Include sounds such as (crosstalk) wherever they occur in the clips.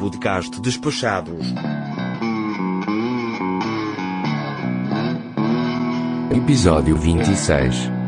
podcast Despachados. Episódio 26.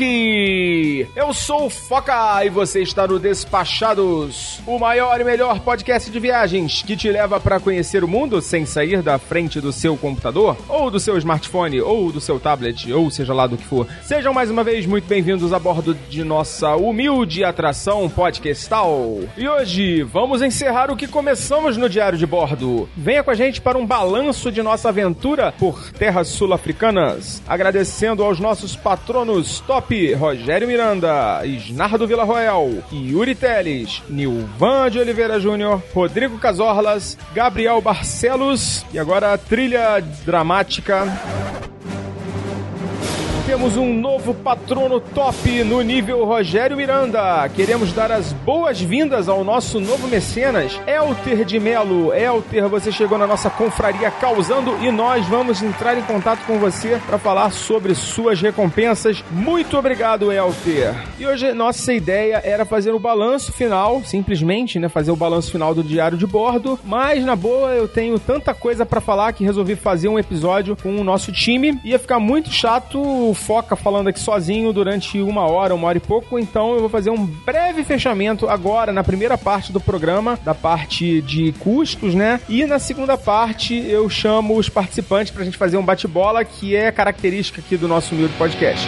Eu sou o Foca e você está no Despachados, o maior e melhor podcast de viagens que te leva para conhecer o mundo sem sair da frente do seu computador, ou do seu smartphone, ou do seu tablet, ou seja lá do que for. Sejam mais uma vez muito bem-vindos a bordo de nossa humilde atração podcastal. E hoje vamos encerrar o que começamos no Diário de Bordo. Venha com a gente para um balanço de nossa aventura por terras sul-africanas, agradecendo aos nossos patronos top Rogério Miranda, Isnardo Villarroel, Yuri Teles, Nilvan de Oliveira Júnior, Rodrigo Casorlas, Gabriel Barcelos e agora a trilha dramática temos um novo patrono top no nível Rogério Miranda. Queremos dar as boas-vindas ao nosso novo mecenas, Elter de Melo. Elter, você chegou na nossa confraria causando e nós vamos entrar em contato com você para falar sobre suas recompensas. Muito obrigado, Elter. E hoje nossa ideia era fazer o balanço final, simplesmente, né, fazer o balanço final do diário de bordo, mas na boa eu tenho tanta coisa para falar que resolvi fazer um episódio com o nosso time. Ia ficar muito chato Foca falando aqui sozinho durante uma hora, uma hora e pouco, então eu vou fazer um breve fechamento agora na primeira parte do programa, da parte de custos, né? E na segunda parte eu chamo os participantes pra gente fazer um bate-bola, que é característica aqui do nosso humilde podcast.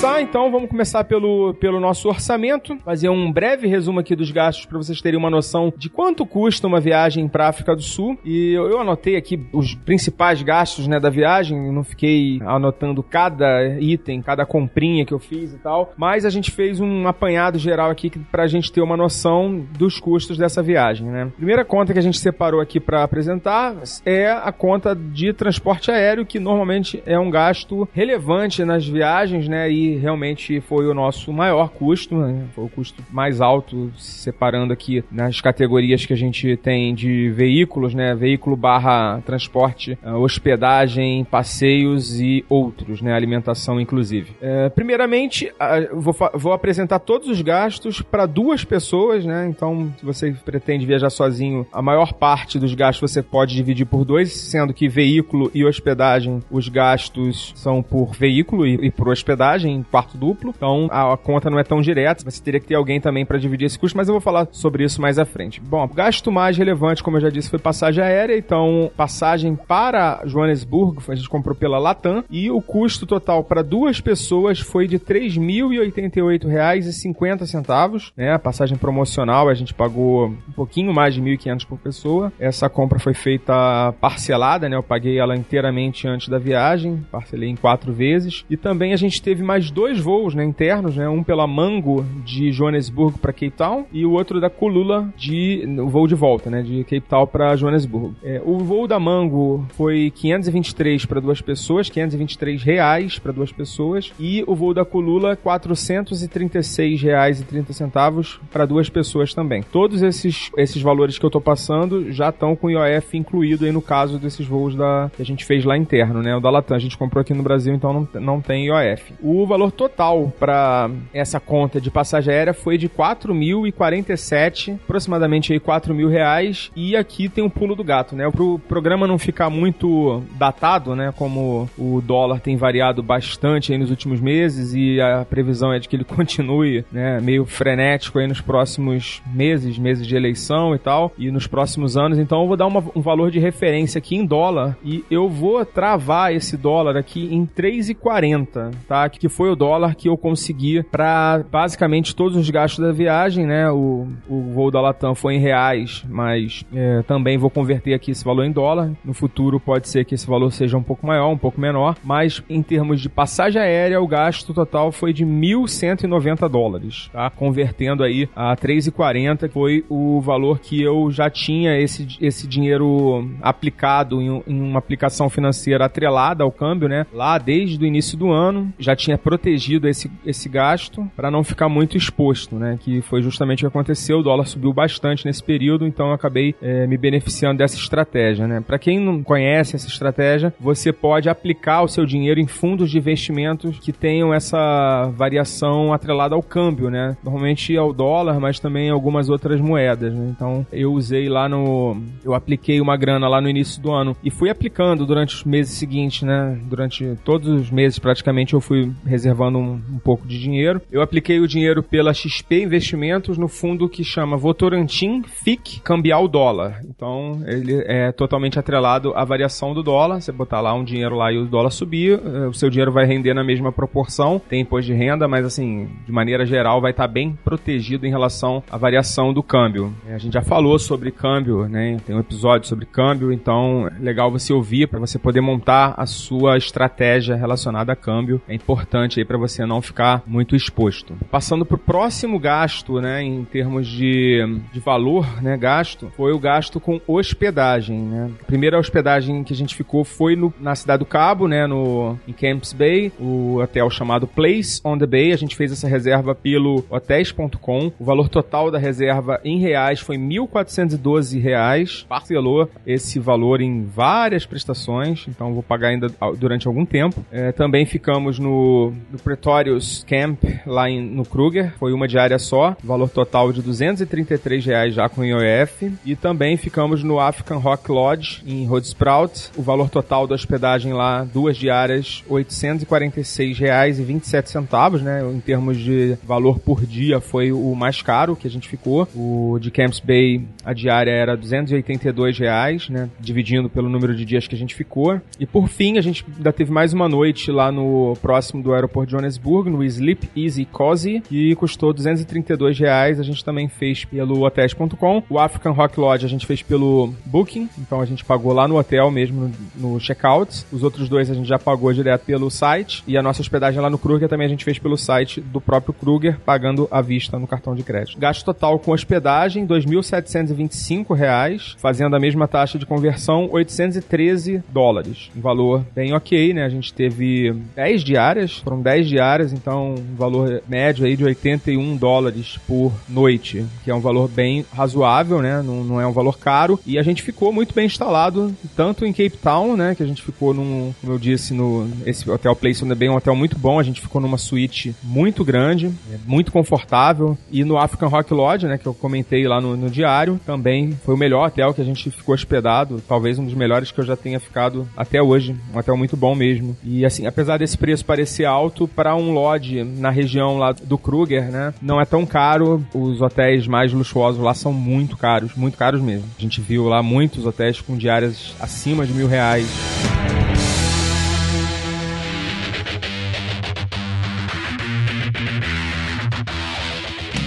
Começar, então, vamos começar pelo, pelo nosso orçamento, fazer um breve resumo aqui dos gastos para vocês terem uma noção de quanto custa uma viagem para África do Sul. E eu, eu anotei aqui os principais gastos né, da viagem, não fiquei anotando cada item, cada comprinha que eu fiz e tal, mas a gente fez um apanhado geral aqui para a gente ter uma noção dos custos dessa viagem. Né? Primeira conta que a gente separou aqui para apresentar é a conta de transporte aéreo, que normalmente é um gasto relevante nas viagens né? E realmente foi o nosso maior custo, né? Foi o custo mais alto, separando aqui nas categorias que a gente tem de veículos, né? Veículo barra transporte, uh, hospedagem, passeios e outros, né? Alimentação, inclusive. Uh, primeiramente, vou, vou apresentar todos os gastos para duas pessoas, né? Então, se você pretende viajar sozinho, a maior parte dos gastos você pode dividir por dois, sendo que veículo e hospedagem, os gastos são por veículo e, e por hospedagem em quarto duplo. Então a, a, conta não é tão direta, você teria que ter alguém também para dividir esse custo, mas eu vou falar sobre isso mais à frente. Bom, o gasto mais relevante, como eu já disse, foi passagem aérea. Então, passagem para Joanesburgo, a gente comprou pela Latam e o custo total para duas pessoas foi de R$ 3.088,50, né? A passagem promocional a gente pagou um pouquinho mais de 1.500 por pessoa. Essa compra foi feita parcelada, né? Eu paguei ela inteiramente antes da viagem, parcelei em quatro vezes. E também a gente teve mais dois voos né, internos, né? Um pela Mango de Joanesburgo para Cape Town e o outro da Kulula de o voo de volta, né? De Cape Town para Joanesburgo. É, o voo da Mango foi 523 para duas pessoas, 523 reais para duas pessoas e o voo da Kulula 436 reais e 30 centavos para duas pessoas também. Todos esses esses valores que eu tô passando já estão com o IOF incluído aí no caso desses voos da que a gente fez lá interno, né? O da Latam a gente comprou aqui no Brasil, então não, não tem IOF. O valor total para essa conta de passagem aérea foi de 4.047, aproximadamente aí 4 mil reais. E aqui tem um pulo do gato, né? Para o programa não ficar muito datado, né? Como o dólar tem variado bastante aí nos últimos meses e a previsão é de que ele (laughs) continue, né? Meio frenético aí nos próximos meses, meses de eleição e tal, e nos próximos anos. Então eu vou dar uma, um valor de referência aqui em dólar e eu vou travar esse dólar aqui em 3,40. tá? Que foi o dólar que eu consegui para basicamente todos os gastos da viagem, né? O, o voo da Latam foi em reais, mas é, também vou converter aqui esse valor em dólar. No futuro pode ser que esse valor seja um pouco maior, um pouco menor, mas em termos de passagem aérea, o gasto total foi de 1.190 dólares, tá? Convertendo aí a 3,40 foi o valor que eu já tinha esse, esse dinheiro aplicado em, em uma aplicação financeira atrelada ao câmbio, né? Lá desde o início do ano, já tinha protegido esse, esse gasto para não ficar muito exposto, né? Que foi justamente o que aconteceu. O dólar subiu bastante nesse período, então eu acabei é, me beneficiando dessa estratégia, né? Para quem não conhece essa estratégia, você pode aplicar o seu dinheiro em fundos de investimentos que tenham essa variação atrelada ao câmbio, né? Normalmente ao dólar, mas também algumas outras moedas, né? Então eu usei lá no. Eu apliquei uma grana lá no início do ano e fui aplicando durante os meses seguintes, né? Durante todos os meses praticamente eu fui reservando um, um pouco de dinheiro. Eu apliquei o dinheiro pela XP Investimentos no fundo que chama Votorantim FIC Cambial Dólar. Então ele é totalmente atrelado à variação do dólar. Você botar lá um dinheiro lá e o dólar subir, eh, o seu dinheiro vai render na mesma proporção. Tem imposto de renda, mas assim, de maneira geral, vai estar bem protegido em relação à variação do câmbio. Eh, a gente já falou sobre câmbio, né? Tem um episódio sobre câmbio, então é legal você ouvir para você poder montar a sua estratégia relacionada a câmbio. É importante aí para você não ficar muito exposto. Passando para o próximo gasto, né, em termos de, de valor, né, gasto, foi o gasto com hospedagem, né? A primeira hospedagem que a gente ficou foi no, na cidade do Cabo, né, no em Camps Bay, o hotel chamado Place on the Bay. A gente fez essa reserva pelo hotéis.com. O valor total da reserva em reais foi 1.412 reais. Parcelou esse valor em várias prestações, então vou pagar ainda durante algum tempo. É, também ficamos no, no Pretorius Camp, lá em, no Kruger, foi uma diária só, valor total de 233 reais já com IOF. E também ficamos no African Rock Lodge, em Rhodes-Sprout, o valor total da hospedagem lá, duas diárias, 846 reais e 27 centavos, né? Em termos de valor por dia, foi o mais caro que a gente ficou. O de Camps Bay, a diária era 282 reais, né? Dividindo pelo número de dias que a gente ficou. E por fim, a gente ainda teve mais uma noite lá no próximo do aeroporto de Johannesburg, no Sleep Easy Cozy, e custou 232 reais. A gente também fez pelo hotéis.com. O African Rock Lodge a gente fez pelo Booking, então a gente pagou lá no hotel mesmo, no, no checkout. Os outros dois a gente já pagou direto pelo site. E a nossa hospedagem lá no Kruger também a gente fez pelo site do próprio Kruger, pagando à vista no cartão de crédito. Gasto total com hospedagem, 2.725 reais, fazendo a mesma taxa de conversão, 813 dólares. Um valor bem ok, né? A gente teve 10 diárias, foram 10 diárias, então um valor médio aí de 81 dólares por noite, que é um valor bem razoável, né? Não, não é um valor caro. E a gente ficou muito bem instalado, tanto em Cape Town, né? Que a gente ficou num, como eu disse, no esse hotel Place on the Bay, um hotel muito bom. A gente ficou numa suíte muito grande, muito confortável. E no African Rock Lodge, né? Que eu comentei lá no, no diário, também foi o melhor hotel que a gente ficou hospedado. Talvez um dos melhores que eu já tenha ficado até hoje. Um hotel muito bom mesmo. E assim, apesar desse preço parecer alto, para um lodge na região lá do Kruger, né? Não é tão caro. Os hotéis mais luxuosos lá são muito caros, muito caros mesmo. A gente viu lá muitos hotéis com diárias acima de mil reais.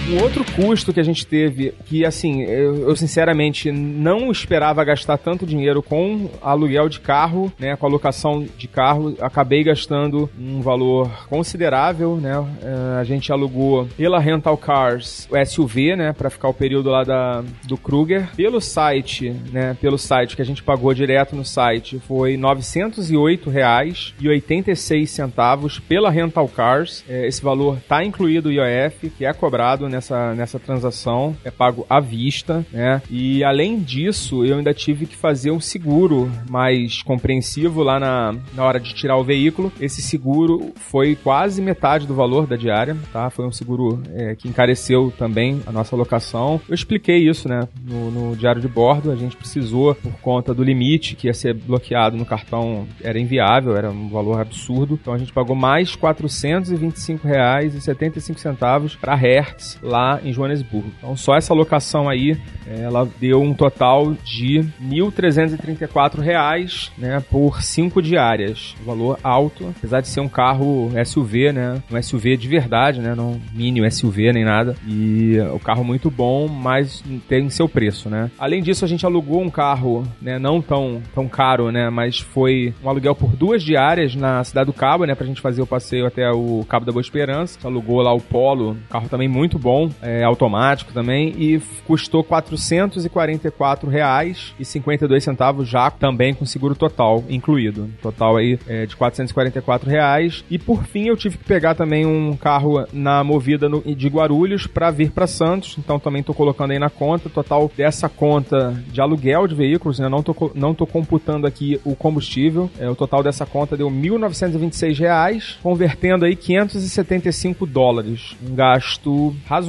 Um outro custo que a gente teve, que assim, eu, eu, sinceramente não esperava gastar tanto dinheiro com aluguel de carro, né, com a locação de carro, acabei gastando um valor considerável, né, uh, a gente alugou pela Rental Cars o SUV, né, para ficar o período lá da, do Kruger, pelo site, né, pelo site que a gente pagou direto no site, foi R$ 908,86 pela Rental Cars, é, esse valor tá incluído o IOF, que é cobrado, né, nessa, nessa transação, é pago à vista, né? E além disso, eu ainda tive que fazer um seguro mais compreensivo lá na, na hora de tirar o veículo. Esse seguro foi quase metade do valor da diária, tá? Foi um seguro é, que encareceu também a nossa locação. Eu expliquei isso, né? No, no diário de bordo, a gente precisou por conta do limite que ia ser bloqueado no cartão, era inviável, era um valor absurdo. Então a gente pagou mais R$ 425,75 para Hertz lá em Joanesburgo. Então só essa locação aí, ela deu um total de R$ 1.334, né, por 5 diárias. Valor alto, apesar de ser um carro SUV, né, um SUV de verdade, né, não mini SUV nem nada. E o carro muito bom, mas tem seu preço, né. Além disso, a gente alugou um carro, né, não tão, tão caro, né, mas foi um aluguel por duas diárias na Cidade do Cabo, né, pra gente fazer o passeio até o Cabo da Boa Esperança. Alugou lá o Polo, carro também muito bom, é, automático também, e custou 444 reais e 52 centavos já também com seguro total incluído. Total aí é, de 444 reais. E por fim eu tive que pegar também um carro na movida no, de Guarulhos para vir para Santos. Então também tô colocando aí na conta. Total dessa conta de aluguel de veículos, né? Não tô, não tô computando aqui o combustível. É, o total dessa conta deu 1.926 reais, convertendo aí 575 dólares. Um gasto razoável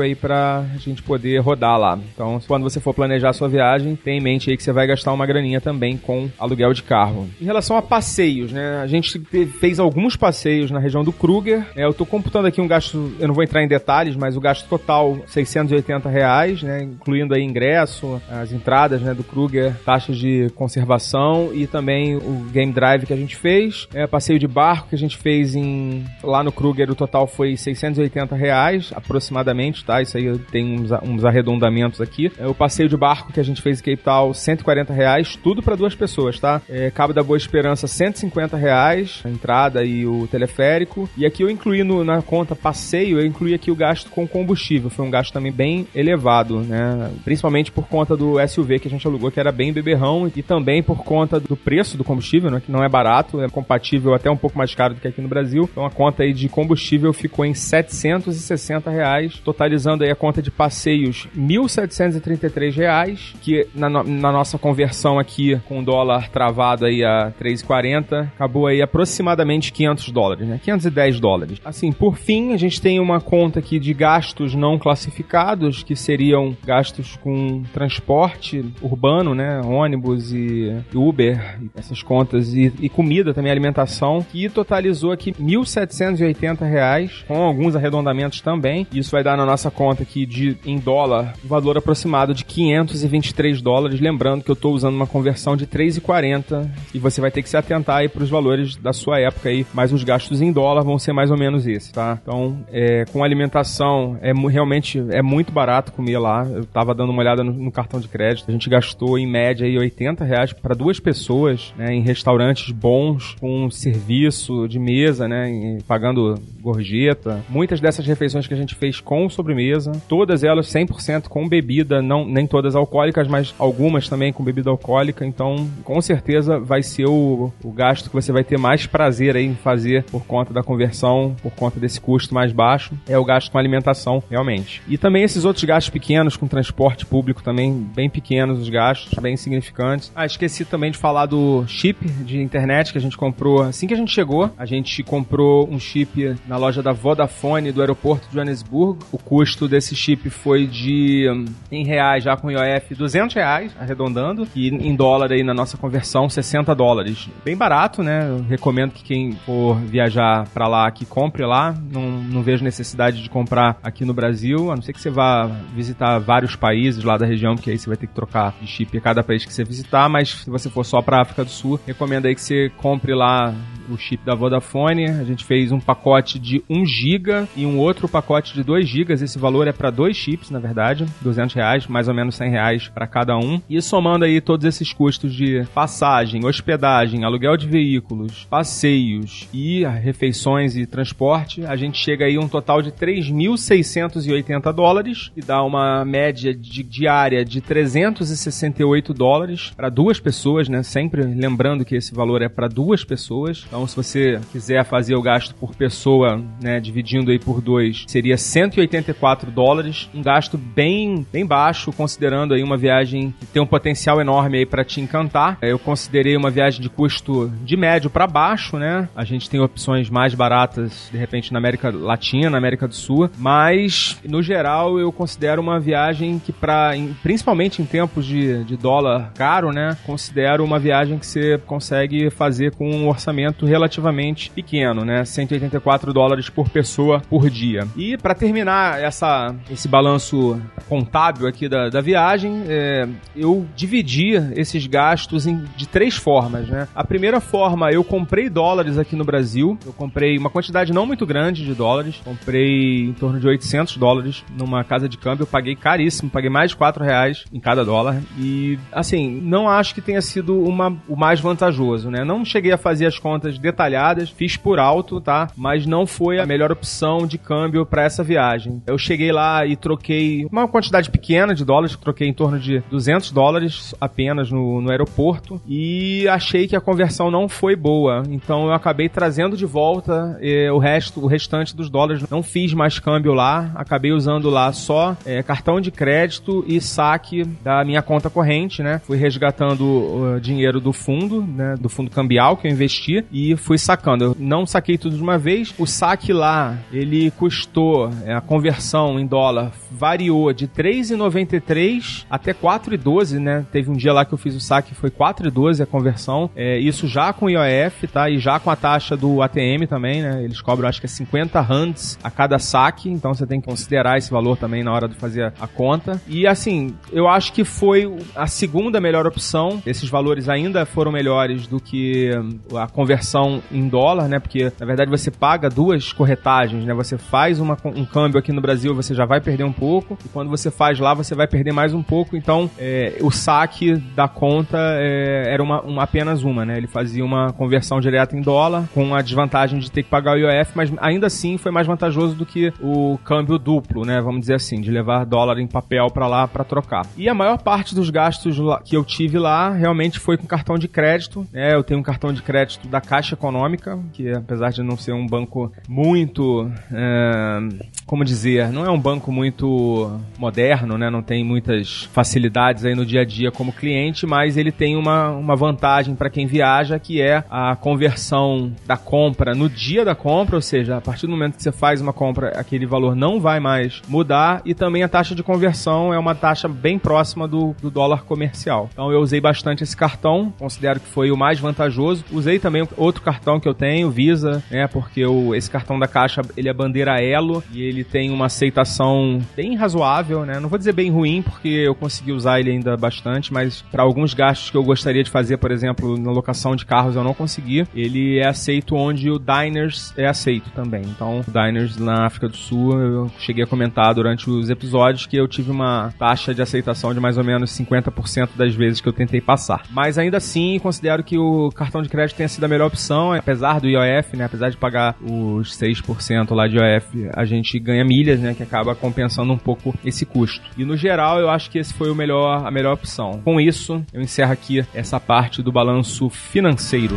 aí para a gente poder rodar lá. Então, quando você for planejar a sua viagem, tenha em mente aí que você vai gastar uma graninha também com aluguel de carro. Em relação a passeios, né? A gente fez alguns passeios na região do Kruger. É, eu tô computando aqui um gasto, eu não vou entrar em detalhes, mas o gasto total 680 reais, né? Incluindo aí ingresso, as entradas, né, do Kruger, taxas de conservação e também o game drive que a gente fez. É, passeio de barco que a gente fez em lá no Kruger, o total foi 680 reais aproximadamente, tá? Isso aí tem uns, uns arredondamentos aqui. É, o passeio de barco que a gente fez em Cape Town, 140 reais, tudo para duas pessoas, tá? É, Cabo da Boa Esperança, 150 reais, a entrada e o teleférico. E aqui eu incluí no, na conta passeio, eu incluí aqui o gasto com combustível. Foi um gasto também bem elevado, né? Principalmente por conta do SUV que a gente alugou, que era bem beberrão, e também por conta do preço do combustível, né? Que não é barato, é compatível até um pouco mais caro do que aqui no Brasil. Então a conta aí de combustível ficou em 760 reais, totalizando aí a conta de passeios 1.733 reais, que na, na nossa conversão aqui com o dólar travado aí a 3,40, acabou aí aproximadamente 500 dólares, né? 510 dólares. Assim, por fim, a gente tem uma conta aqui de gastos não classificados, que seriam gastos com transporte urbano, né? Ônibus e Uber, essas contas, e, e comida também, alimentação, que totalizou aqui 1.780 reais, com alguns arredondamentos também. Isso vai dar na nossa conta aqui de, em dólar, um valor aproximado de 523 dólares. Lembrando que eu estou usando uma conversão de 3,40 e você vai ter que se atentar aí para os valores da sua época aí, mas os gastos em dólar vão ser mais ou menos esse, tá? Então, é, com alimentação, é realmente é muito barato comer lá. Eu tava dando uma olhada no, no cartão de crédito. A gente gastou em média aí 80 reais para duas pessoas, né, em restaurantes bons, com serviço de mesa, né, pagando gorjeta. Muitas dessas refeições que a gente fez com sobremesa, todas elas 100% com bebida, não nem todas alcoólicas, mas algumas também com bebida alcoólica. Então, com certeza vai ser o, o gasto que você vai ter mais prazer em fazer por conta da conversão, por conta desse custo mais baixo, é o gasto com alimentação, realmente. E também esses outros gastos pequenos com transporte público também bem pequenos os gastos, bem significantes. Ah, esqueci também de falar do chip de internet que a gente comprou assim que a gente chegou. A gente comprou um chip na loja da Vodafone do aeroporto de Joanesburgo. O custo desse chip foi de, em reais, já com IOF, 200 reais, arredondando. E em dólar aí na nossa conversão, 60 dólares. Bem barato, né? Eu recomendo que quem for viajar para lá, que compre lá. Não, não vejo necessidade de comprar aqui no Brasil, a não ser que você vá visitar vários países lá da região, porque aí você vai ter que trocar de chip a cada país que você visitar. Mas se você for só para África do Sul, recomendo aí que você compre lá o chip da Vodafone. A gente fez um pacote de 1 GB e um outro pacote de 2 GB. Esse valor é para dois chips, na verdade, 200 reais, mais ou menos 100 reais para cada um. E somando aí todos esses custos de passagem, hospedagem, aluguel de veículos, passeios e refeições e transporte, a gente chega aí a um total de 3.680 dólares e dá uma média de diária de 368 dólares para duas pessoas, né? Sempre lembrando que esse valor é para duas pessoas. Então, se você quiser fazer o gasto por pessoa, né, dividindo aí por dois, seria 184 dólares, um gasto bem, bem baixo, considerando aí uma viagem que tem um potencial enorme aí para te encantar. Eu considerei uma viagem de custo de médio para baixo, né? A gente tem opções mais baratas, de repente, na América Latina, na América do Sul, mas no geral eu considero uma viagem que para principalmente em tempos de, de dólar caro, né, considero uma viagem que você consegue fazer com um orçamento relativamente pequeno, né? 184 dólares por pessoa por dia. E para terminar essa, esse balanço contábil aqui da, da viagem, é, eu dividi esses gastos em, de três formas, né? A primeira forma, eu comprei dólares aqui no Brasil. Eu comprei uma quantidade não muito grande de dólares. Comprei em torno de 800 dólares numa casa de câmbio. Eu paguei caríssimo, paguei mais de 4 reais em cada dólar. E, assim, não acho que tenha sido uma, o mais vantajoso, né? Não cheguei a fazer as contas detalhadas, fiz por alto, tá? Mas não foi a melhor opção de câmbio para essa viagem. Eu cheguei lá e troquei uma quantidade pequena de dólares, troquei em torno de 200 dólares apenas no, no aeroporto e achei que a conversão não foi boa. Então eu acabei trazendo de volta eh, o resto, o restante dos dólares. Não fiz mais câmbio lá, acabei usando lá só eh, cartão de crédito e saque da minha conta corrente, né? Fui resgatando dinheiro do fundo, né? Do fundo cambial que eu investi e fui sacando. Eu não saquei tudo de uma vez. O saque lá, ele custou, eh, a conversão em dólar variou de 3,93 até 4,12, né? Teve um dia lá que eu fiz o saque, foi 4,12 a conversão. É, isso já com IOF, tá? E já com a taxa do ATM também, né? Eles cobram, acho que é 50 rands a cada saque, então você tem que considerar esse valor também na hora de fazer a conta. E assim, eu acho que foi a segunda melhor opção. Esses valores ainda foram melhores do que a conversão em dólar, né? Porque na verdade você paga duas corretagens, né? Você faz uma, um câmbio aqui no Brasil, você já vai perder um pouco, e quando você faz lá, você vai perder mais um pouco. Então, é, o saque da conta é, era uma, uma, apenas uma, né? Ele fazia uma conversão direta em dólar, com a desvantagem de ter que pagar o IOF, mas ainda assim foi mais vantajoso do que o câmbio duplo, né? Vamos dizer assim, de levar dólar em papel para lá para trocar. E a maior parte dos gastos que eu tive lá realmente foi com cartão de crédito. Né? Eu tenho um cartão de crédito da Caixa Econômica, que apesar de não ser um banco muito, é, como dizer, não é um banco muito moderno, né? Não tem muitas facilidades aí no dia a dia como cliente, mas ele tem uma, uma vantagem para quem viaja, que é a conversão da compra no dia da compra, ou seja, a partir do momento que você faz uma compra, aquele valor não vai mais mudar e também a taxa de conversão é uma taxa bem próxima do, do dólar comercial. Então eu usei bastante esse cartão, considero que foi o mais vantajoso. Usei também outro cartão que eu tenho, Visa, né, porque o, esse cartão da Caixa, ele é bandeira Elo e ele tem uma aceitação bem razoável, né? Não vou dizer bem ruim, porque eu consegui usar ele ainda bastante, mas para alguns gastos que eu gostaria de fazer, por exemplo, na locação de carros, eu não consegui. Ele é aceito onde o Diners é aceito também. Então, o Diners na África do Sul, eu cheguei a comentar durante os episódios que eu tive uma taxa de aceitação de mais ou menos 50% das vezes que eu tentei passar. Mas ainda assim, considero que o cartão de crédito tenha sido a melhor opção, apesar do IOF, né? Apesar de pagar os 6% lá de IOF, a gente ganha milhas, né? Que acaba compensando um pouco esse custo. E no geral, eu acho que esse foi o melhor, a melhor opção. Com isso, eu encerro aqui essa parte do balanço financeiro.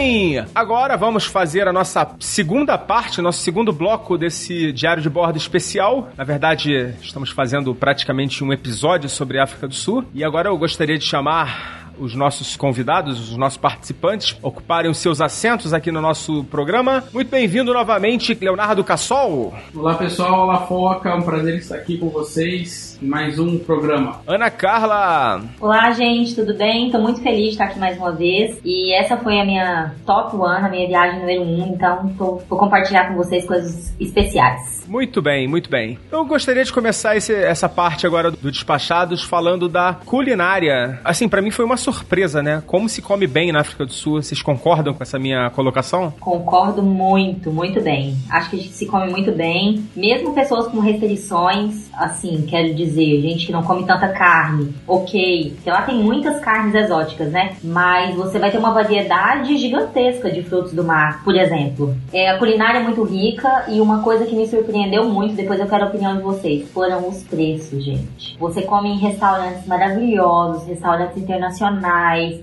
Bem, agora vamos fazer a nossa segunda parte, nosso segundo bloco desse diário de bordo especial. Na verdade, estamos fazendo praticamente um episódio sobre a África do Sul. E agora eu gostaria de chamar os nossos convidados, os nossos participantes, ocuparem os seus assentos aqui no nosso programa. Muito bem-vindo novamente, Leonardo Cassol. Olá, pessoal. Olá, Foca. É um prazer estar aqui com vocês em mais um programa. Ana Carla. Olá, gente. Tudo bem? Estou muito feliz de estar aqui mais uma vez. E essa foi a minha top one, a minha viagem número um. Então, tô, vou compartilhar com vocês coisas especiais. Muito bem, muito bem. Eu gostaria de começar esse, essa parte agora do Despachados falando da culinária. Assim, para mim foi uma surpresa, né? Como se come bem na África do Sul. Vocês concordam com essa minha colocação? Concordo muito, muito bem. Acho que a gente se come muito bem. Mesmo pessoas com restrições, assim, quero dizer, gente que não come tanta carne, ok. Porque lá tem muitas carnes exóticas, né? Mas você vai ter uma variedade gigantesca de frutos do mar, por exemplo. É, a culinária é muito rica e uma coisa que me surpreendeu muito, depois eu quero a opinião de vocês, foram os preços, gente. Você come em restaurantes maravilhosos, restaurantes internacionais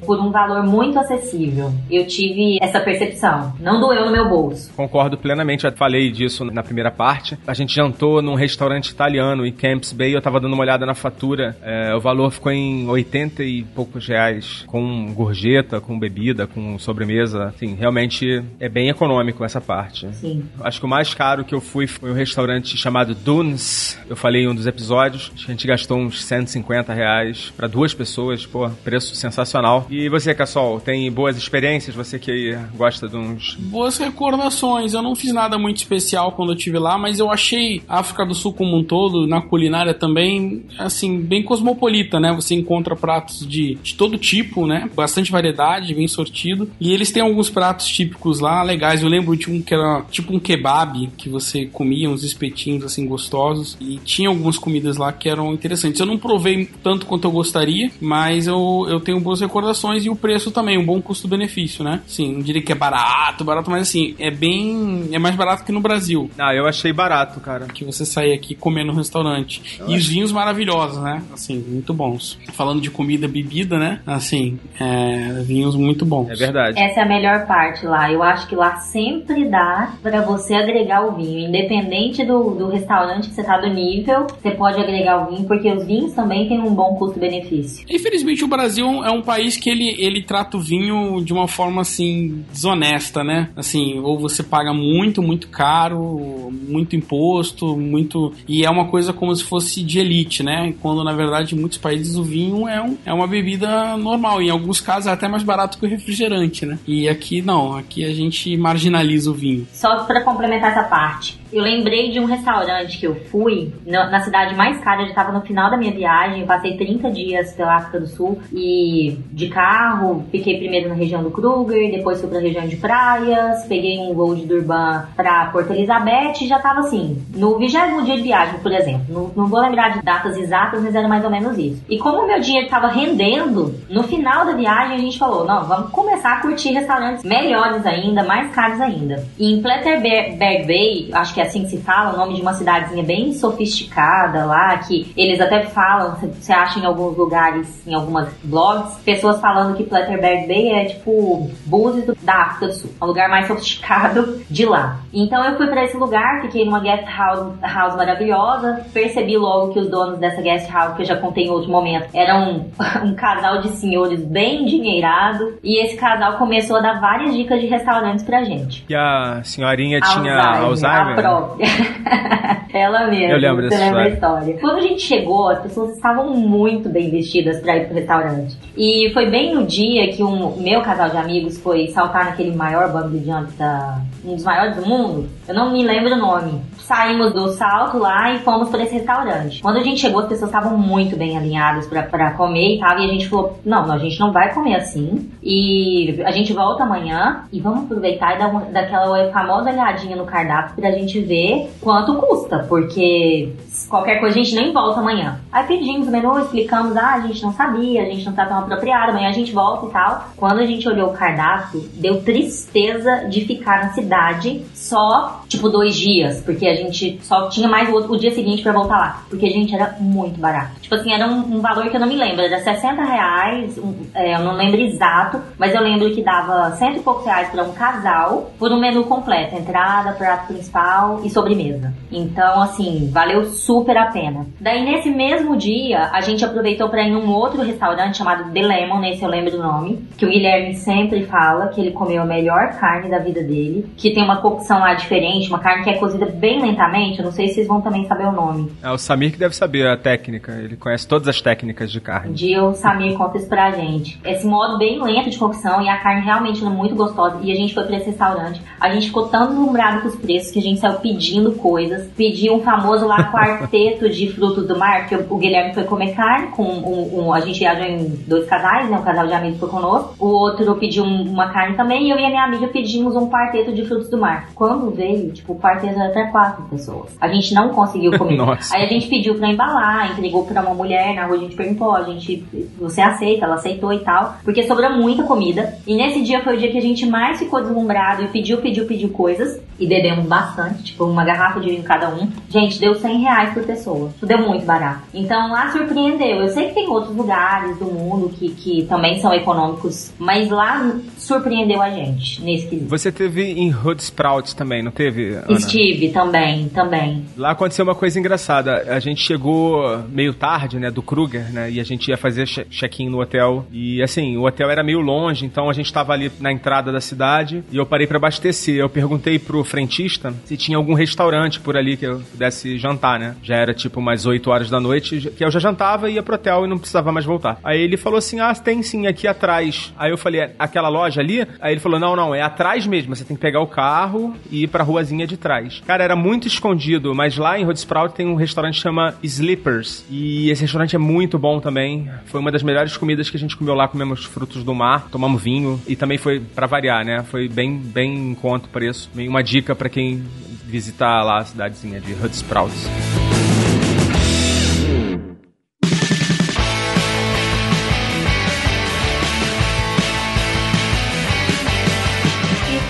por um valor muito acessível. Eu tive essa percepção. Não doeu no meu bolso. Concordo plenamente, já falei disso na primeira parte. A gente jantou num restaurante italiano em Camps Bay, eu tava dando uma olhada na fatura, é, o valor ficou em 80 e poucos reais, com gorjeta, com bebida, com sobremesa. Assim, realmente é bem econômico essa parte. Sim. Acho que o mais caro que eu fui foi um restaurante chamado Dunes. Eu falei em um dos episódios. A gente gastou uns 150 reais para duas pessoas. Pô, preço sensacional. E você, Cassol, tem boas experiências? Você que gosta de uns. Boas recordações. Eu não fiz nada muito especial quando eu estive lá, mas eu achei a África do Sul como um todo, na culinária também, assim, bem cosmopolita, né? Você encontra pratos de, de todo tipo, né? Bastante variedade, bem sortido. E eles têm alguns pratos típicos lá legais. Eu lembro de um que era tipo um kebab, que você comia uns espetinhos assim gostosos. E tinha algumas comidas lá que eram interessantes. Eu não provei tanto quanto eu gostaria, mas eu, eu tenho boas recordações e o preço também, um bom custo-benefício, né? Sim, não diria que é barato, barato, mas assim, é bem. é mais barato que no Brasil. Ah, eu achei barato, cara. Que você sair aqui comer no restaurante. Eu e os acho- vinhos maravilhosos, né? Assim, muito bons. Falando de comida, bebida, né? Assim, é, vinhos muito bons. É verdade. Essa é a melhor parte lá. Eu acho que lá sempre dá pra você agregar o vinho. Independente do, do restaurante que você tá do nível, você pode agregar o vinho, porque os vinhos também têm um bom custo-benefício. Infelizmente o Brasil é um país que ele, ele trata o vinho de uma forma assim desonesta, né? Assim, ou você paga muito, muito caro, muito imposto, muito e é uma coisa como se fosse de elite, né? Quando na verdade em muitos países o vinho é, um, é uma bebida normal, em alguns casos é até mais barato que o refrigerante, né? E aqui não, aqui a gente marginaliza o vinho. Só pra complementar essa parte. Eu lembrei de um restaurante que eu fui na, cidade mais cara. Eu já tava no final da minha viagem. Eu passei 30 dias pela África do Sul e de carro. Fiquei primeiro na região do Kruger, depois fui pra região de praias. Peguei um voo de Durban pra Porto Elizabeth e já tava assim, no vigésimo dia de viagem, por exemplo. Não, não vou lembrar de datas exatas, mas era mais ou menos isso. E como o meu dinheiro tava rendendo, no final da viagem a gente falou: não, vamos começar a curtir restaurantes melhores ainda, mais caros ainda. E em Pletterberg Bay, acho que é assim que se fala, o nome de uma cidadezinha bem sofisticada lá, que eles até falam, você- acha em alguns lugares, em algumas blogs, pessoas falando que Pletterberg Bay é tipo Búzios da África do Sul, é o lugar mais sofisticado de lá. Então eu fui pra esse lugar, fiquei numa guest house, house maravilhosa, percebi logo que os donos dessa guest house, que eu já contei em outro momento, eram (laughs) um, casal de senhores bem endinheirado, e esse casal começou a dar várias dicas de restaurantes pra gente. E a senhorinha tinha A Alzheimer? (laughs) Ela mesma. Eu lembro dessa a história. história. Quando a gente chegou, as pessoas estavam muito bem vestidas pra ir pro restaurante. E foi bem no dia que um meu casal de amigos foi saltar naquele maior bungee jump da, um dos maiores do mundo. Eu não me lembro o nome. Saímos do salto lá e fomos para esse restaurante. Quando a gente chegou, as pessoas estavam muito bem alinhadas pra comer e tal. E a gente falou: não, a gente não vai comer assim. E a gente volta amanhã e vamos aproveitar e dar uma, daquela famosa olhadinha no cardápio pra gente ver quanto custa. Porque qualquer coisa a gente nem volta amanhã. Aí pedimos o menu, explicamos: ah, a gente não sabia, a gente não tá tão apropriado, amanhã a gente volta e tal. Quando a gente olhou o cardápio, deu tristeza de ficar na cidade só, tipo, dois dias. Porque a gente só tinha mais o, outro, o dia seguinte pra voltar lá. Porque, gente, era muito barato. Tipo assim, era um, um valor que eu não me lembro. Era 60 reais, um, é, eu não lembro exato, mas eu lembro que dava cento e poucos reais pra um casal por um menu completo. Entrada, prato principal e sobremesa. Então, assim, valeu super a pena. Daí, nesse mesmo dia, a gente aproveitou pra ir num outro restaurante chamado The Lemon, nesse eu lembro do nome, que o Guilherme sempre fala que ele comeu a melhor carne da vida dele, que tem uma cocção lá diferente, uma carne que é cozida bem lentamente, eu não sei se vocês vão também saber o nome. É o Samir que deve saber a técnica. Ele conhece todas as técnicas de Um carne. dia o Samir conta isso pra gente. Esse modo bem lento de cocção e a carne realmente é muito gostosa. E a gente foi pra esse restaurante. A gente ficou tão deslumbrado com os preços que a gente saiu pedindo coisas. Pediu um famoso lá (laughs) quarteto de frutos do mar, que o Guilherme foi comer carne com um, um- a gente viajou em dois casais, né? Um casal de amigos foi conosco. O outro pediu um- uma carne também e eu e a minha amiga pedimos um quarteto de frutos do mar. Quando veio, tipo, o quarteto era até quatro pessoas. A gente não conseguiu comer. (laughs) Nossa. Aí a gente pediu pra embalar, entregou pra uma mulher, na rua a gente perguntou, a gente, você aceita? Ela aceitou e tal, porque sobrou muita comida. E nesse dia foi o dia que a gente mais ficou deslumbrado e pediu, pediu, pediu coisas. E bebemos bastante, tipo uma garrafa de vinho cada um. Gente, deu 100 reais reais por pessoa. Isso deu muito barato. Então lá surpreendeu. Eu sei que tem outros lugares do mundo que, que também são econômicos, mas lá surpreendeu a gente nesse quesito. Você teve em Hood Sprouts também, não teve? Ana? Estive também, também. Lá aconteceu uma coisa engraçada. A gente chegou meio tarde, né, do Kruger, né, e a gente ia fazer check-in no hotel. E assim, o hotel era meio longe, então a gente tava ali na entrada da cidade e eu parei para abastecer. Eu perguntei pro frentista se tinha algum restaurante por ali que eu pudesse jantar, né? Já era tipo umas 8 horas da noite, que eu já jantava, ia pro hotel e não precisava mais voltar. Aí ele falou assim: Ah, tem sim, aqui atrás. Aí eu falei: é aquela loja ali? Aí ele falou: Não, não, é atrás mesmo. Você tem que pegar o carro e ir pra ruazinha de trás. Cara, era muito escondido, mas lá em Sprout tem um restaurante que chama Sleepers. E esse restaurante é muito bom também. Foi uma das melhores comidas que a gente comeu lá. Comemos frutos do mar, tomamos vinho e também foi para variar, né? Foi bem, bem em conta o preço. Uma dica para quem visitar lá a cidadezinha de Hood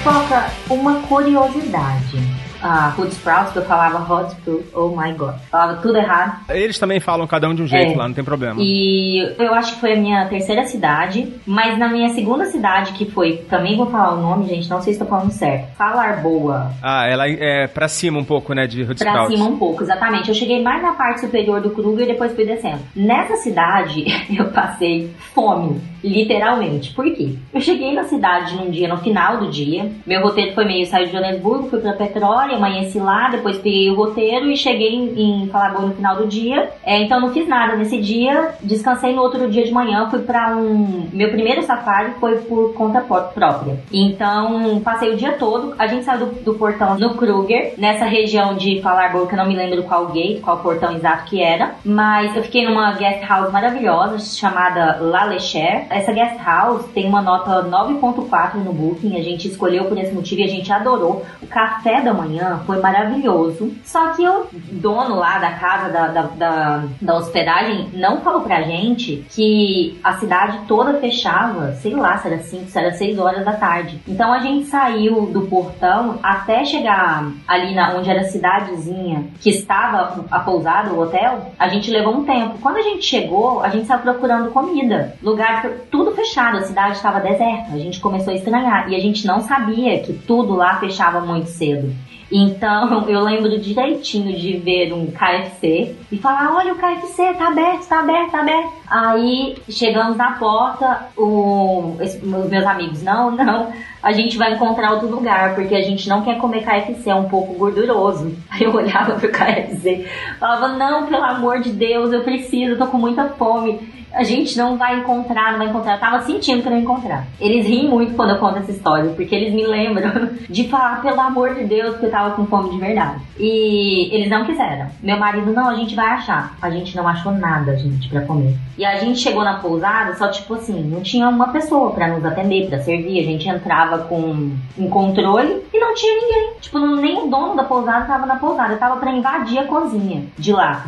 Toca uma curiosidade a Hood Sprouts, que eu falava Hot oh my god. Falava tudo errado. Eles também falam cada um de um jeito é. lá, não tem problema. E eu acho que foi a minha terceira cidade, mas na minha segunda cidade, que foi, também vou falar o nome, gente, não sei se estou falando certo. Falar Boa. Ah, ela é pra cima um pouco, né, de Hood Sprouts. Pra cima um pouco, exatamente. Eu cheguei mais na parte superior do Kruger e depois fui descendo. Nessa cidade, (laughs) eu passei fome, literalmente. Por quê? Eu cheguei na cidade num dia, no final do dia. Meu roteiro foi meio, saí de Joanesburgo, fui pra Petróleo, Vitória, amanheci lá, depois peguei o roteiro e cheguei em, em no final do dia. É, então não fiz nada nesse dia, descansei no outro dia de manhã, fui para um. Meu primeiro safari foi por conta própria. Então passei o dia todo. A gente saiu do, do portão no Kruger, nessa região de Falarboa, que eu não me lembro qual gate, qual portão exato que era. Mas eu fiquei numa guest house maravilhosa chamada La Lecher. Essa guest house tem uma nota 9.4 no Booking. A gente escolheu por esse motivo e a gente adorou. O café da manhã foi maravilhoso. Só que o dono lá da casa, da, da, da, da hospedagem, não falou pra gente que a cidade toda fechava, sei lá, se era 5, se era 6 horas da tarde. Então a gente saiu do portão até chegar ali na onde era a cidadezinha que estava a pousada, o hotel, a gente levou um tempo. Quando a gente chegou, a gente saiu procurando comida. Lugar tudo fechado, a cidade estava deserta. A gente começou a estranhar e a gente não sabia que tudo lá fechava muito cedo. Então (laughs) eu lembro direitinho de ver um KFC e falar: olha o KFC, tá aberto, tá aberto, tá aberto. Aí chegamos na porta, o, esse, meus amigos, não, não, a gente vai encontrar outro lugar, porque a gente não quer comer KFC, é um pouco gorduroso. (laughs) Aí eu olhava pro KFC, falava, não, pelo amor de Deus, eu preciso, tô com muita fome a gente não vai encontrar, não vai encontrar. Eu tava sentindo que não ia encontrar. Eles riem muito quando eu conto essa história, porque eles me lembram (laughs) de falar, pelo amor de Deus, que eu tava com fome de verdade. E eles não quiseram. Meu marido, não, a gente vai achar. A gente não achou nada, gente, para comer. E a gente chegou na pousada, só tipo assim, não tinha uma pessoa para nos atender, para servir. A gente entrava com um controle e não tinha ninguém. Tipo, nem o dono da pousada tava na pousada. Eu tava pra invadir a cozinha de lá.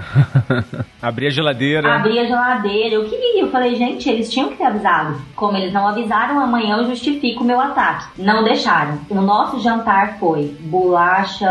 (laughs) Abrir a geladeira. Abrir a geladeira. Eu queria. Eu falei, gente, eles tinham que ter avisado. Como eles não avisaram, amanhã eu justifico o meu ataque. Não deixaram. O nosso jantar foi bolacha,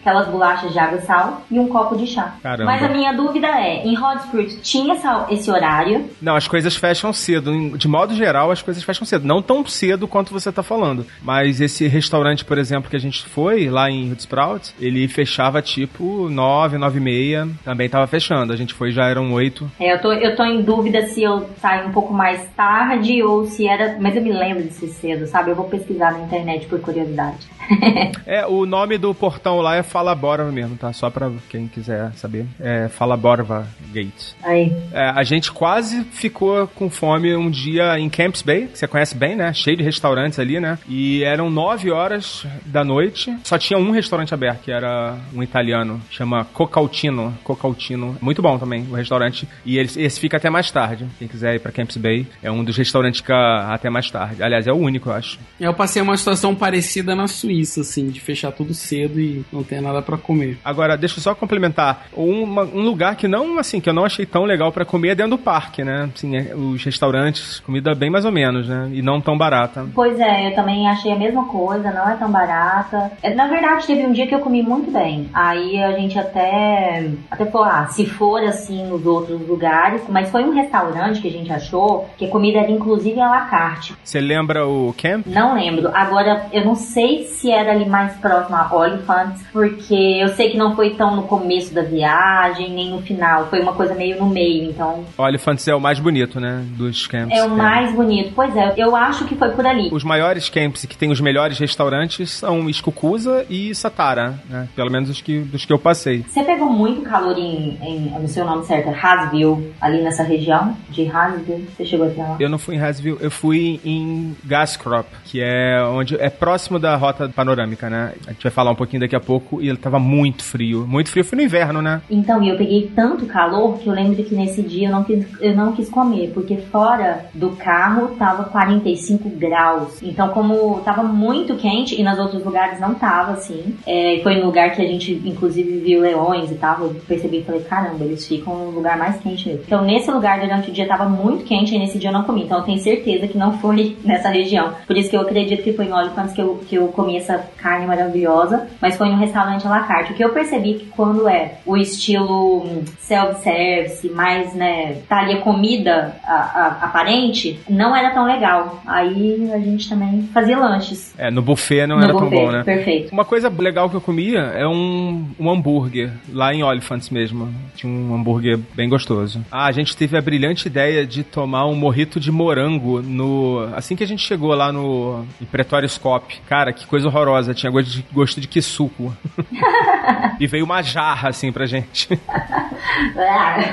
aquelas bolachas de água e sal e um copo de chá. Caramba. Mas a minha dúvida é, em Hot tinha essa, esse horário? Não, as coisas fecham cedo. De modo geral, as coisas fecham cedo. Não tão cedo quanto você tá falando. Mas esse restaurante, por exemplo, que a gente foi lá em Hood Sprouts, ele fechava tipo 9, 9 e meia. Também tava fechando. A gente foi já eram 8. É, eu tô, eu tô em dúvida se eu saí um pouco mais tarde ou se era. Mas eu me lembro de ser cedo, sabe? Eu vou pesquisar na internet por curiosidade. (laughs) é, o nome do portão lá é Falaborva mesmo, tá? Só pra quem quiser saber. É Falaborva Gate. Aí. É, a gente quase ficou com fome um dia em Camps Bay, que você conhece bem, né? Cheio de restaurantes ali, né? E eram 9 horas da noite, só tinha um restaurante aberto, que era um italiano, chama Cocautino. Cocautino. Muito bom também, o restaurante. E esse fica até mais mais tarde. Quem quiser ir pra Camps Bay, é um dos restaurantes que até mais tarde. Aliás, é o único, eu acho. Eu passei uma situação parecida na Suíça, assim, de fechar tudo cedo e não ter nada para comer. Agora, deixa eu só complementar. Uma, um lugar que não, assim, que eu não achei tão legal para comer é dentro do parque, né? Assim, é, os restaurantes, comida bem mais ou menos, né? E não tão barata. Pois é, eu também achei a mesma coisa, não é tão barata. É, na verdade, teve um dia que eu comi muito bem. Aí a gente até, até falou, ah, se for assim nos outros lugares, mas foi um restaurante que a gente achou que a comida era inclusive à la carte. Você lembra o camp? Não lembro. Agora, eu não sei se era ali mais próximo a Oliphant, porque eu sei que não foi tão no começo da viagem, nem no final. Foi uma coisa meio no meio, então... Oliphant é o mais bonito, né, dos camps. É o mais bonito. Pois é, eu acho que foi por ali. Os maiores camps que tem os melhores restaurantes são Escucusa e Satara, né? Pelo menos os que, dos que eu passei. Você pegou muito calor em, em no seu nome certo, Hasville, ali nessa região de Hasville? Você chegou até lá? Eu não fui em Hasville, eu fui em Gascrop, que é onde é próximo da rota panorâmica, né? A gente vai falar um pouquinho daqui a pouco e ele tava muito frio. Muito frio, foi no inverno, né? Então, e eu peguei tanto calor que eu lembro que nesse dia eu não quis, eu não quis comer, porque fora do carro tava 45 graus. Então, como tava muito quente e nos outros lugares não tava assim, é, foi no lugar que a gente inclusive viu leões e tal, eu percebi e falei, caramba, eles ficam no lugar mais quente mesmo. Então, nesse lugar durante o dia tava muito quente e nesse dia eu não comi. Então, eu tenho certeza que não foi (laughs) nessa região. Por isso que eu acredito que foi em Oliphants que eu, que eu comi essa carne maravilhosa, mas foi em um restaurante à la carte. O que eu percebi que quando é o estilo hum, self-service, mais, né, tá ali a comida a, a, aparente, não era tão legal. Aí a gente também fazia lanches. É, no buffet não no era buffet. tão bom, né? Perfeito. Uma coisa legal que eu comia é um, um hambúrguer, lá em Oliphants mesmo. Tinha um hambúrguer bem gostoso. Ah, a gente teve a brilhante ideia de tomar um morrito de morango no. Assim que a gente chegou lá no em Pretório Scope. Cara, que coisa horrorosa. Tinha gosto de, gosto de quisuco. (laughs) e veio uma jarra assim pra gente. (laughs)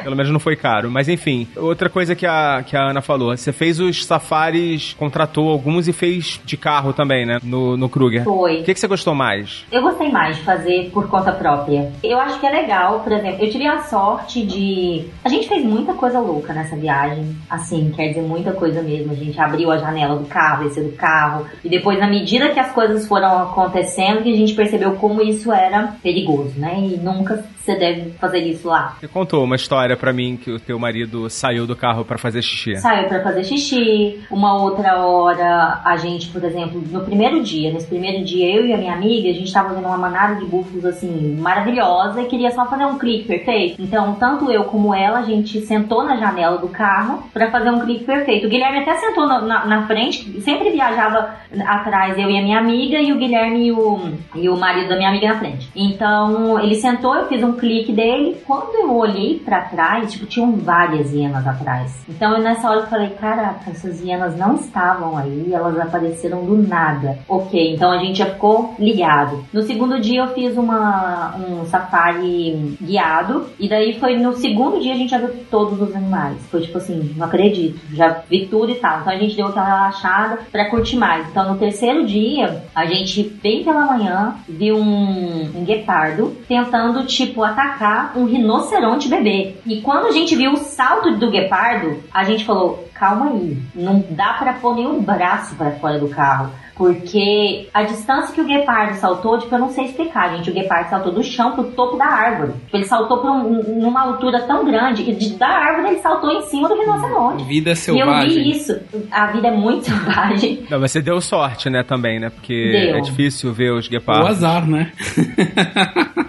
Pelo menos não foi caro. Mas enfim, outra coisa que a, que a Ana falou. Você fez os safaris, contratou alguns e fez de carro também, né? No, no Kruger. Foi. O que, que você gostou mais? Eu gostei mais de fazer por conta própria. Eu acho que é legal, por exemplo, eu tive a sorte de. A gente fez muita coisa louca nessa viagem. Assim, quer dizer, muita coisa mesmo. A gente abriu a janela do carro, desceu do carro. E depois, na medida que as coisas foram acontecendo, que a gente percebeu como isso era perigoso, né? E nunca você deve fazer isso lá. Você contou uma história pra mim que o teu marido saiu do carro pra fazer xixi. Saiu pra fazer xixi. Uma outra hora, a gente, por exemplo, no primeiro dia, nesse primeiro dia, eu e a minha amiga, a gente tava vendo uma manada de búfalos assim, maravilhosa e queria só fazer um clique perfeito. Então, tanto eu como ela, a gente sentou na janela do carro pra fazer um clique perfeito. O Guilherme até sentou na, na, na frente, sempre viajava atrás, eu e a minha amiga, e o Guilherme e o, e o marido da minha amiga na frente. Então, ele sentou, eu fiz um clique dele. Quando eu olhei pra trás, tipo, tinham várias hienas atrás. Então, eu nessa hora eu falei, caraca, essas hienas não estavam aí, elas apareceram do nada. Ok, então a gente já ficou ligado. No segundo dia eu fiz uma, um safari guiado, e daí foi no segundo dia a gente já viu todos os animais. Foi tipo assim, não acredito, já vi tudo e tal. Então a gente deu aquela relaxada pra curtir mais. Então no terceiro dia, a gente, bem pela manhã, viu um, um guepardo tentando, tipo, atacar um rinoceronte bebê. E quando a gente viu o salto do guepardo, a gente falou, calma aí, não dá pra pôr nenhum braço pra fora do carro. Porque a distância que o guepardo saltou, tipo, eu não sei explicar, gente. O guepardo saltou do chão pro topo da árvore. Tipo, ele saltou pra um- numa altura tão grande que de- da árvore ele saltou em cima do rinoceronte. Vida E eu selvagem. vi isso. A vida é muito (laughs) selvagem. Não, mas você deu sorte, né, também, né? Porque Deu. é difícil ver os O guepardos. azar, né? (laughs)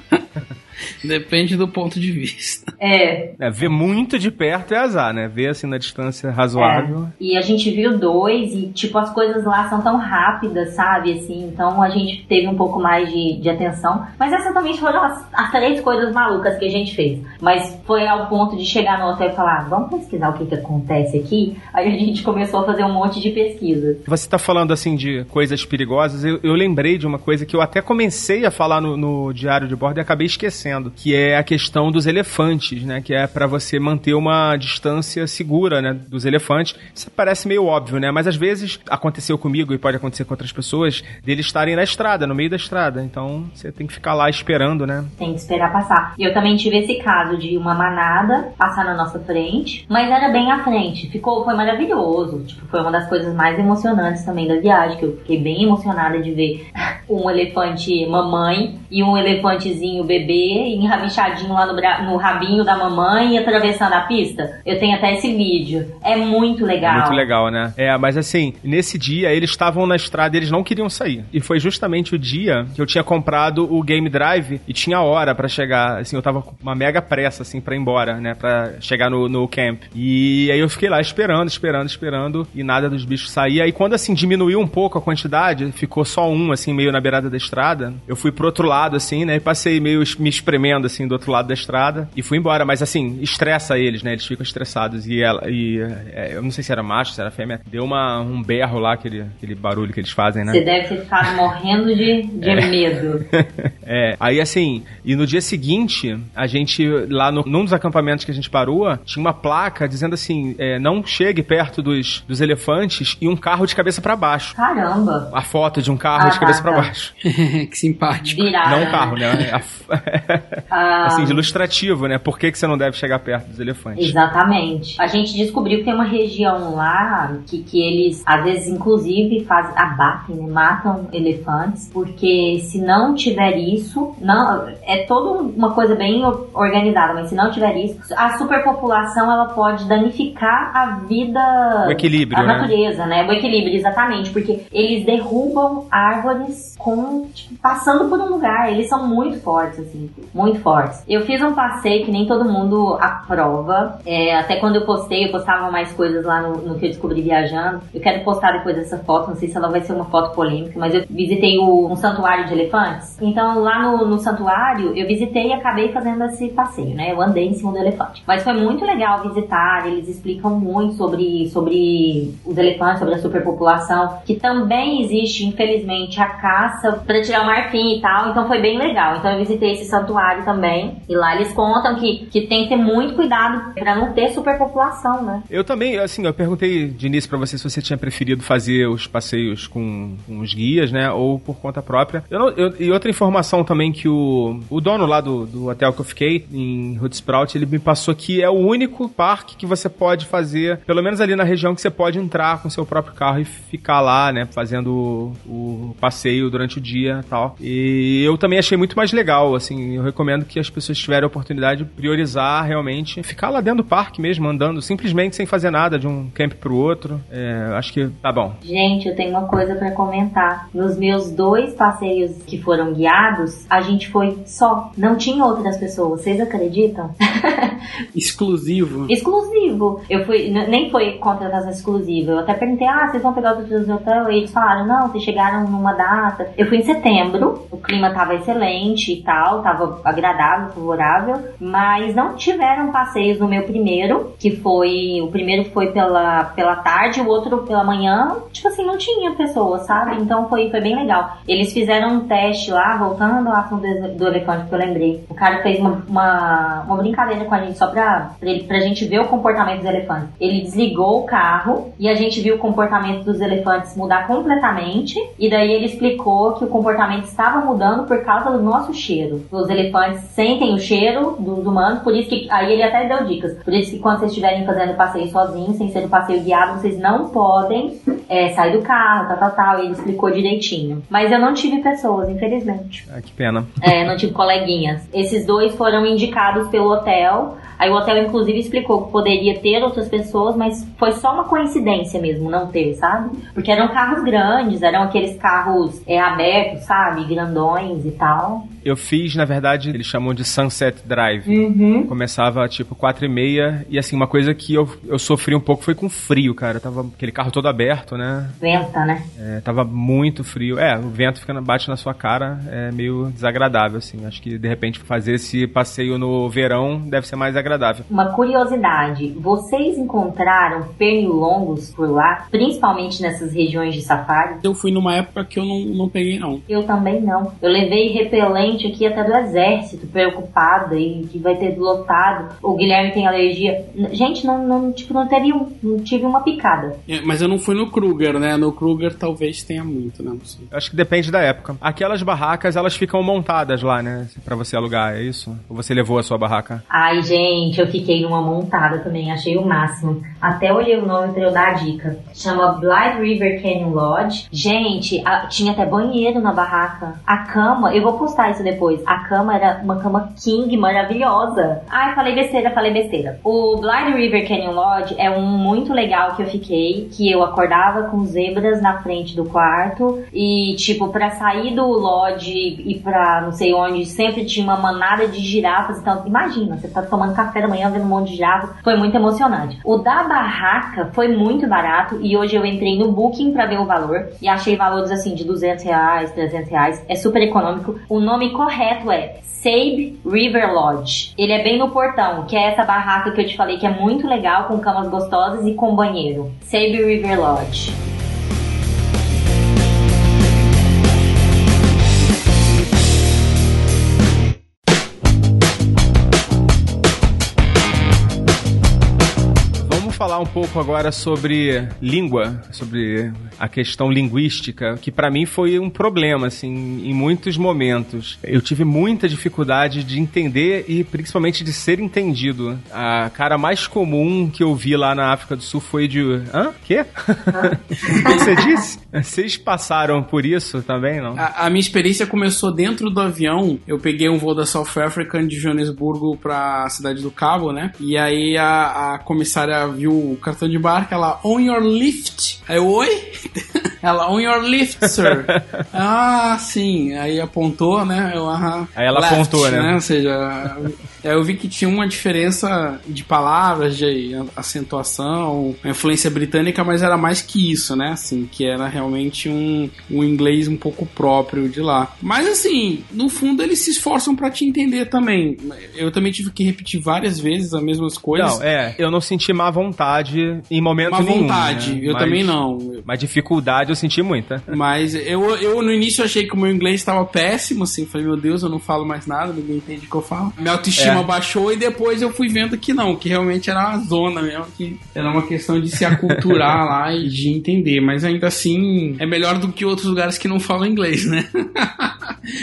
Depende do ponto de vista. (laughs) É, É, ver muito de perto é azar, né? Ver assim na distância razoável. E a gente viu dois e, tipo, as coisas lá são tão rápidas, sabe? Assim, então a gente teve um pouco mais de, de atenção. Mas essas também foram as, as três coisas malucas que a gente fez. Mas foi ao ponto de chegar no hotel e falar, "Ah, vamos pesquisar o que que acontece aqui? Aí a gente começou a fazer um monte de pesquisas. Você tá falando assim de coisas perigosas, eu, eu lembrei de uma coisa que eu até comecei a falar no, no diário de bordo e acabei esquecendo. Que é a questão dos elefantes, né? Que é para você manter uma distância segura, né? Dos elefantes. Isso parece meio óbvio, né? Mas às vezes aconteceu comigo e pode acontecer com outras pessoas, deles estarem na estrada, no meio da estrada. Então você tem que ficar lá esperando, né? Tem que esperar passar. Eu também tive esse caso de uma manada passar na nossa frente, mas era bem à frente. Ficou, foi maravilhoso. Tipo, foi uma das coisas mais emocionantes também da viagem, que eu fiquei bem emocionada de ver (laughs) um elefante mamãe e um elefantezinho bebê enramichadinho lá no, no rabinho da mamãe e atravessando a pista. Eu tenho até esse vídeo. É muito legal. É muito legal, né? É, mas assim, nesse dia eles estavam na estrada e eles não queriam sair. E foi justamente o dia que eu tinha comprado o Game Drive e tinha hora para chegar. Assim, eu tava com uma mega pressa, assim, pra ir embora, né? Pra chegar no, no camp. E aí eu fiquei lá esperando, esperando, esperando e nada dos bichos sair. Aí quando, assim, diminuiu um pouco a quantidade, ficou só um, assim, meio na beirada da estrada, eu fui pro outro lado, assim, né? E passei meio me espremendo, assim, do outro lado da estrada e fui embora. Mas, assim, estressa eles, né? Eles ficam estressados. E ela, e é, eu não sei se era macho, se era fêmea, deu uma, um berro lá, aquele, aquele barulho que eles fazem, né? Você deve ter ficado morrendo de, de é. medo. (laughs) é, aí assim, e no dia seguinte, a gente, lá no, num dos acampamentos que a gente parou, tinha uma placa dizendo assim: é, não chegue perto dos, dos elefantes e um carro de cabeça para baixo. Caramba! A foto de um carro ah, de cabeça tá, para tá. baixo. (laughs) que simpático. Virada, não um carro, né? (laughs) ah. Assim, de ilustrativo, né? Por que, que você não deve chegar perto dos elefantes? Exatamente. A gente descobriu que tem uma região lá que, que eles, às vezes, inclusive, fazem, abatem, né? matam elefantes, porque se não tiver isso, não é toda uma coisa bem organizada, mas se não tiver isso, a superpopulação ela pode danificar a vida, o equilíbrio, a né? natureza, né? O equilíbrio, exatamente, porque eles derrubam árvores com tipo, passando por um lugar. Eles são muito fortes, assim, muito fortes. Eu fiz um passeio que nem todo mundo aprova. É, até quando eu postei, eu postava mais coisas lá no, no, que eu descobri viajando. Eu quero postar depois essa foto, não sei se ela vai ser uma foto polêmica, mas eu visitei o, um santuário de elefantes. Então lá no, no santuário eu visitei e acabei fazendo esse passeio, né? Eu andei em cima do elefante. Mas foi muito legal visitar, eles explicam muito sobre, sobre os elefantes, sobre a superpopulação, que também existe, infelizmente, a caça para tirar o marfim e tal, então foi bem legal. Então eu visitei esse santuário também e lá eles contam que, que tem que ter muito cuidado para não ter superpopulação, né? Eu também, assim, eu perguntei de início para você se você tinha preferido fazer os passeios com, com os guias, né, ou por conta própria. Eu, não, eu e outra informação também que o, o dono lá do, do hotel que eu fiquei em Hoodsprout, ele me passou que é o único parque que você pode fazer, pelo menos ali na região que você pode entrar com seu próprio carro e ficar lá, né, fazendo o, o passeio durante o dia e tal. E eu também achei muito mais legal, assim, eu recomendo que as pessoas tiverem a oportunidade de priorizar realmente, ficar lá dentro do parque mesmo, andando simplesmente sem fazer nada de um camp pro outro. É, acho que tá bom. Gente, eu tenho uma coisa para comentar. Nos meus dois passeios que foram guiados, a gente foi só. Não tinha outras pessoas. Vocês acreditam? (laughs) Exclusivo. Exclusivo. Eu fui, nem foi contratação exclusiva. Eu até perguntei, ah, vocês vão pegar os outros hotel? E eles falaram, não, vocês chegaram numa data. Eu fui em setembro, o clima tava excelente e tal, tava agradável, favorável, mas não tiveram passeios no meu primeiro, que foi. O primeiro foi pela, pela tarde, o outro pela manhã. Tipo assim, não tinha pessoas, sabe? Então foi, foi bem legal. Eles fizeram um teste lá, voltando ao assunto do, elefante que eu lembrei. O cara fez uma, uma, uma brincadeira com a gente só pra, pra, ele, pra gente ver o comportamento dos elefantes. Ele desligou o carro e a gente viu o comportamento dos elefantes mudar completamente. E daí ele explicou que o comportamento estava mudando por causa do nosso cheiro. Os elefantes sentem o cheiro dos humanos, por isso que. Aí ele até deu dicas. Por isso que quando vocês estiverem fazendo passeio sozinhos, sem ser um passeio guiado, vocês não podem é, sair do carro, tal, tal, tal. E ele explicou direitinho. Mas eu não tive pessoas, infelizmente. Ah, que pena. É, não tive coleguinhas. Esses dois foram indicados pelo hotel. Aí o hotel, inclusive, explicou que poderia ter outras pessoas, mas foi só uma coincidência mesmo não ter, sabe? Porque eram carros grandes, eram aqueles carros é, abertos, sabe? Grandões e tal. Eu fiz, na verdade, eles chamam de Sunset Drive. Uhum. Começava tipo quatro e meia e assim, uma coisa que eu, eu sofri um pouco foi com frio, cara. Tava aquele carro todo aberto, né? Venta, né? É, tava muito frio. É, o vento fica, bate na sua cara, é meio desagradável, assim. Acho que, de repente, fazer esse passeio no verão deve ser mais agradável. Uma curiosidade, vocês encontraram pernilongos por lá, principalmente nessas regiões de safari? Eu fui numa época que eu não, não peguei, não. Eu também não. Eu levei repelente aqui até do exército, preocupada, e que vai ter lotado. O Guilherme tem alergia. Gente, não, não, tipo, não teve um, não tive uma picada. É, mas eu não fui no Kruger, né? No Kruger talvez tenha muito, né? Não sei. Acho que depende da época. Aquelas barracas, elas ficam montadas lá, né? Pra você alugar, é isso? Ou você levou a sua barraca? Ai, gente, eu fiquei numa montada também, achei o máximo. Até olhei o nome pra eu dar a dica. Chama Blind River Canyon Lodge. Gente, a- tinha até banheiro na barraca. A cama, eu vou postar isso depois. A cama era uma cama king maravilhosa. Ai, falei besteira, falei besteira. O Blind River Canyon Lodge é um muito legal que eu fiquei, que eu acordava com zebras na frente do quarto e tipo pra sair do lodge e pra não sei onde, sempre tinha uma manada de girafas, então imagina, você tá tomando café da manhã vendo um monte de girafas, foi muito emocionante. O da barraca foi muito barato e hoje eu entrei no Booking pra ver o valor e achei valores assim de 200 reais, 300 reais, é super econômico. O nome correto é Sabe River Lodge. Ele é bem no portão, que é essa barraca que eu te falei que é muito legal, com camas gostosas e com banheiro. Sabe River Lodge. Um pouco agora sobre língua, sobre a questão linguística, que pra mim foi um problema, assim, em muitos momentos. Eu tive muita dificuldade de entender e principalmente de ser entendido. A cara mais comum que eu vi lá na África do Sul foi de. Hã? Quê? (laughs) O que você disse? Vocês passaram por isso também, não? A, a minha experiência começou dentro do avião. Eu peguei um voo da South African de Joanesburgo pra cidade do Cabo, né? E aí a, a comissária viu o cartão de barco, ela, on your lift. Aí eu, oi? (laughs) ela, on your lift, sir. (laughs) ah, sim. Aí apontou, né? Eu, aham. Aí ela apontou, né? Ou seja, eu vi que tinha uma diferença de palavras, de acentuação, influência britânica, mas era mais que isso, né? Assim, que era realmente um, um inglês um pouco próprio de lá. Mas assim, no fundo eles se esforçam pra te entender também. Eu também tive que repetir várias vezes as mesmas coisas. Não, é, eu não senti má vontade em momento Uma nenhum. vontade, né? eu Mas- também não. Mas dificuldade eu senti muita. Mas eu, eu no início achei que o meu inglês estava péssimo, assim, falei, meu Deus, eu não falo mais nada, ninguém entende o que eu falo. Minha autoestima É. baixou e depois eu fui vendo que não, que realmente era uma zona mesmo, que era uma questão de se aculturar (laughs) lá e de entender, mas ainda assim é melhor do que outros lugares que não falam inglês, né? (laughs)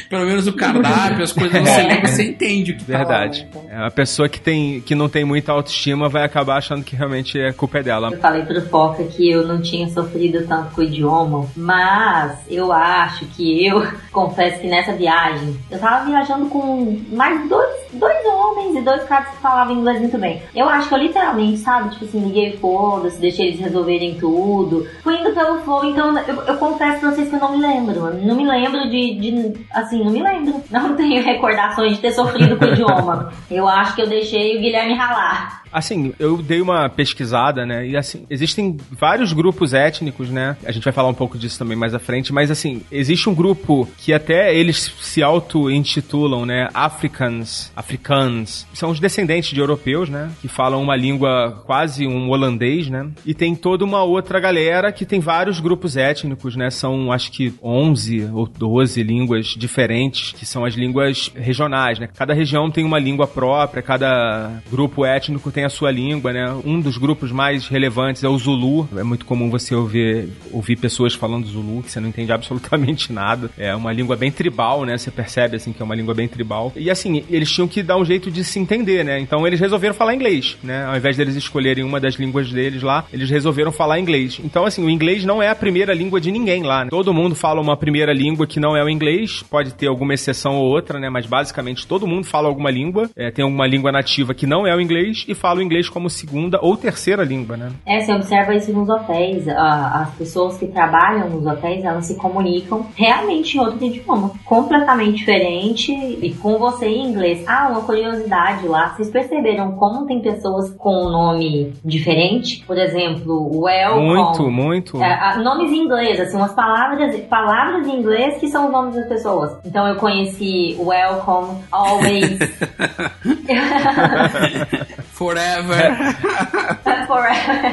Pelo menos o cardápio, as coisas você lê, você entende o que Verdade. tá lá. né? É, uma pessoa que, tem, que não tem muita autoestima vai acabar achando que realmente a culpa é dela. Eu falei pro Foca que eu não tinha sofrido tanto com o idioma, mas eu acho que eu (laughs) confesso que nessa viagem eu tava viajando com mais dois, dois homens e dois caras que falavam inglês muito bem. Eu acho que eu literalmente, sabe, tipo assim, liguei foda-se, deixei eles resolverem tudo. Fui indo pelo flow, então eu, eu confesso pra vocês que eu não me lembro. Não me lembro de, de. Assim, não me lembro. (laughs) Não tenho recordações de ter sofrido com o idioma. Eu acho que eu deixei o Guilherme ralar. Assim, eu dei uma pesquisada, né? E assim, existem vários grupos étnicos, né? A gente vai falar um pouco disso também mais à frente, mas assim, existe um grupo que até eles se auto-intitulam, né? Africans, Africans. São os descendentes de europeus, né? Que falam uma língua quase um holandês, né? E tem toda uma outra galera que tem vários grupos étnicos, né? São acho que 11 ou 12 línguas diferentes, que são as línguas regionais, né? Cada região tem uma língua própria, cada grupo étnico tem a sua língua, né? Um dos grupos mais relevantes é o Zulu. É muito comum você ouvir, ouvir pessoas falando Zulu, que você não entende absolutamente (laughs) nada. É uma língua bem tribal, né? Você percebe, assim, que é uma língua bem tribal. E, assim, eles tinham que dar um jeito de se entender, né? Então, eles resolveram falar inglês, né? Ao invés deles escolherem uma das línguas deles lá, eles resolveram falar inglês. Então, assim, o inglês não é a primeira língua de ninguém lá. né? Todo mundo fala uma primeira língua que não é o inglês. Pode ter alguma exceção ou outra, né? Mas, basicamente, todo mundo fala alguma língua. É, tem alguma língua nativa que não é o inglês e fala fala o inglês como segunda ou terceira língua, né? É, você observa isso nos hotéis. As pessoas que trabalham nos hotéis, elas se comunicam realmente em outro idioma, completamente diferente e com você em inglês. Ah, uma curiosidade lá, vocês perceberam como tem pessoas com nome diferente? Por exemplo, welcome. Muito, muito. É, nomes em inglês, assim, umas palavras, palavras em inglês que são os nomes das pessoas. Então eu conheci welcome, always, (laughs) (laughs) Forever. Forever.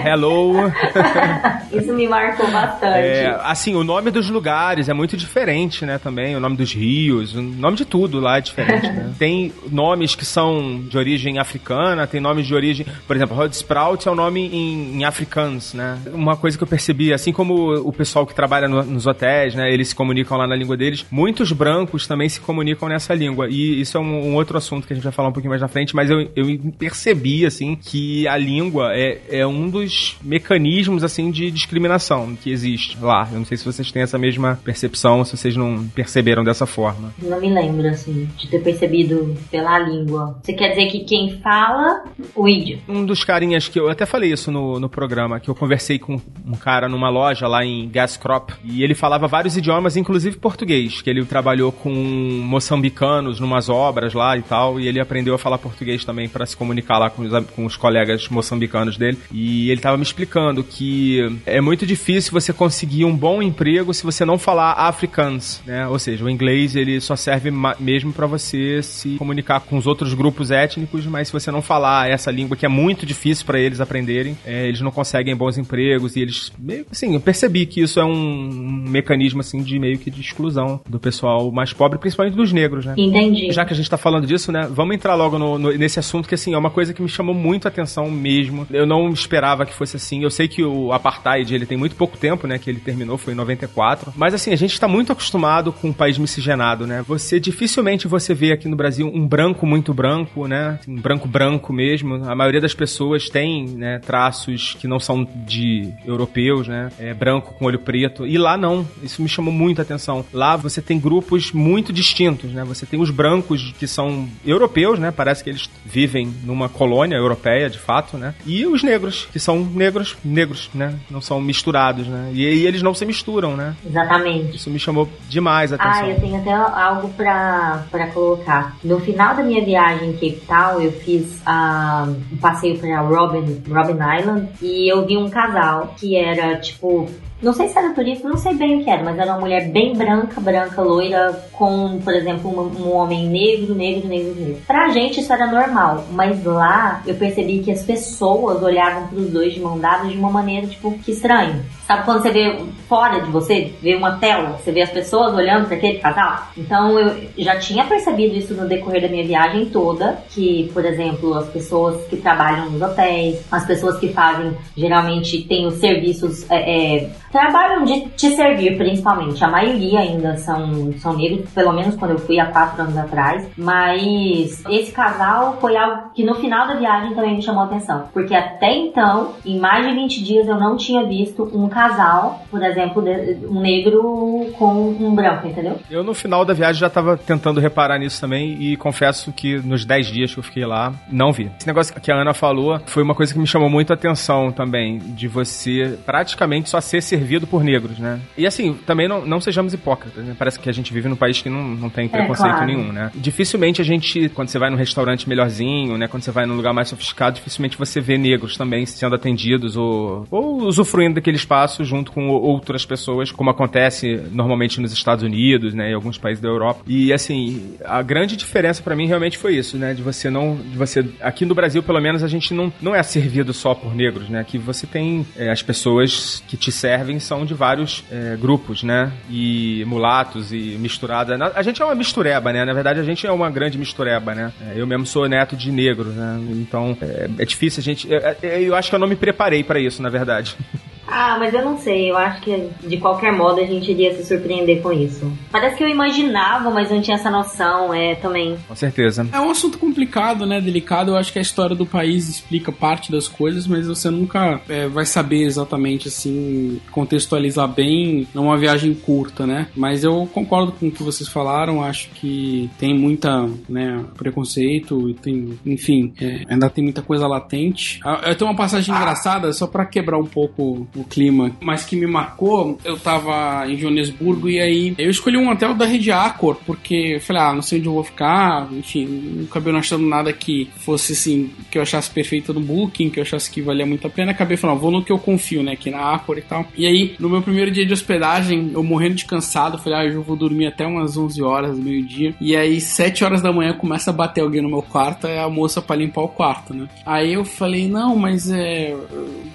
Hello. (laughs) Isso me marcou bastante. É, assim, o nome dos lugares é muito diferente, né, também. O nome dos rios, o nome de tudo lá é diferente, né? (laughs) Tem nomes que são de origem africana, tem nomes de origem... Por exemplo, Rod Sprout é o nome em, em africans, né? Uma coisa que eu percebi, assim como o pessoal que trabalha no- nos hotéis, né, eles se comunicam lá na língua deles, muitos brancos também se comunicam nessa língua. E isso é um, um outro assunto que a gente vai falar um pouquinho mais na frente, mas eu, eu percebi, assim, que a língua é, é um dos mecanismos, assim, de discriminação que existe lá. Eu não sei se vocês têm essa mesma percepção, se vocês não perceberam dessa forma. Não me lembro, assim, de ter percebido pela língua. Você quer dizer que quem fala o idioma? Um dos carinhas que eu até falei isso no, no programa, que eu conversei com um cara numa loja lá em Gascrop, e ele falava vários idiomas, inclusive português, que ele trabalhou com moçambicanos numas obras lá e tal, e ele aprendeu a falar português também para se comunicar lá com os, com os colegas moçambicanos dele. E ele tava me explicando que é muito difícil você conseguir um bom emprego se você não falar afrikaans, né? Ou seja, o inglês ele só serve mesmo para você se comunicar com os outros grupos étnicos, mas se você não falar essa língua que é muito difícil para eles aprenderem, é, eles não conseguem bons empregos e eles assim, eu percebi que isso é um mecanismo assim de meio que de exclusão do pessoal mais pobre, principalmente dos negros, né? Entendi. Já que a gente tá falando disso, né? Vamos entrar logo no- no- nesse assunto que, assim, é uma coisa que me chamou muito atenção mesmo. Eu não esperava que fosse assim. Eu sei que o Apartheid, ele tem muito pouco tempo, né? Que ele terminou, foi em 94. Mas, assim, a gente tá muito acostumado com um país miscigenado, né? Você, dificilmente você vê aqui no Brasil um branco muito branco, né? Um branco branco mesmo. A maioria das pessoas tem, né? Traços que não são de europeus, né? É branco com olho preto. E lá não. Isso me chamou muito a atenção. Lá você tem grupos muito distintos, né? Você tem os brancos que são europeus, né? Parece que eles vivem numa colônia europeia, de fato, né? E os negros, que são negros, negros, né? Não são misturados, né? E, e eles não se misturam, né? Exatamente. Isso me chamou demais a atenção. Ah, eu tenho até algo pra, pra colocar. No final da minha viagem em Cape Town, eu fiz ah, um passeio pra Robin, Robin Island e eu vi um casal que era tipo. Não sei se era turista, não sei bem o que era, mas era uma mulher bem branca, branca, loira, com, por exemplo, um, um homem negro, negro, negro, negro. Pra gente isso era normal, mas lá eu percebi que as pessoas olhavam pros dois de mão dada de uma maneira, tipo, que estranho. Sabe quando você vê fora de você, vê uma tela, você vê as pessoas olhando para aquele casal? Então eu já tinha percebido isso no decorrer da minha viagem toda, que, por exemplo, as pessoas que trabalham nos hotéis, as pessoas que fazem, geralmente tem os serviços, é, é, trabalham de te servir principalmente. A maioria ainda são, são negros, pelo menos quando eu fui há quatro anos atrás. Mas esse casal foi algo que no final da viagem também me chamou a atenção. Porque até então, em mais de 20 dias, eu não tinha visto um casal, por exemplo, de- um negro com um branco, entendeu? Eu no final da viagem já tava tentando reparar nisso também e confesso que nos 10 dias que eu fiquei lá, não vi. Esse negócio que a Ana falou foi uma coisa que me chamou muito a atenção também, de você praticamente só ser servido por negros, né? E assim, também não, não sejamos hipócritas, né? Parece que a gente vive num país que não, não tem preconceito claro. nenhum, né? Dificilmente a gente, quando você vai num restaurante melhorzinho, né? Quando você vai num lugar mais sofisticado, dificilmente você vê negros também sendo atendidos ou, ou usufruindo daquele espaço junto com o- outras pessoas, como acontece normalmente nos Estados Unidos, né? Em alguns países da Europa. E assim, a grande diferença pra mim realmente foi isso, né? De você não. De você. Aqui no Brasil, pelo menos, a gente não, não é servido só por negros, né? Aqui você tem. é, as pessoas que te servem são de vários é, grupos, né? E mulatos e misturada. A gente é uma mistureba, né? Na verdade, a gente é uma grande mistureba, né? É, Eu mesmo sou neto de negro, né? Então é, é difícil a gente. é- é- Eu, acho que eu não me preparei pra isso, na verdade. (laughs) Ah, mas eu não sei. Eu acho que de qualquer modo a gente iria se surpreender com isso. Parece que eu imaginava, mas não tinha essa noção. É também. Com certeza. É um assunto complicado, né? Delicado. Eu acho que a história do país explica parte das coisas, mas você nunca é, vai saber exatamente assim, contextualizar bem numa viagem curta, né? Mas eu concordo com o que vocês falaram. Acho que tem muita, né, preconceito, tem, enfim, é, ainda tem muita coisa latente. Ah, Eu tenho uma passagem engraçada, só pra quebrar um pouco o clima, mas que me marcou. Eu tava em Joanesburgo e aí eu escolhi um hotel da rede Accor, porque falei, ah, não sei onde eu vou ficar, enfim, não acabei não achando nada que fosse assim, que eu achasse perfeito no Booking, que eu achasse que valia muito a pena. Acabei falando, vou no que eu confio, né, aqui na Accor e tal. E aí, no meu primeiro dia de hospedagem, eu morrendo de cansado, falei, ah, eu vou dormir até umas 11 horas, meio-dia. E aí, 7 horas da manhã, começa a bater alguém no meu quarto, é a moça pra limpar o quarto, né? Aí eu falei, não, mas é.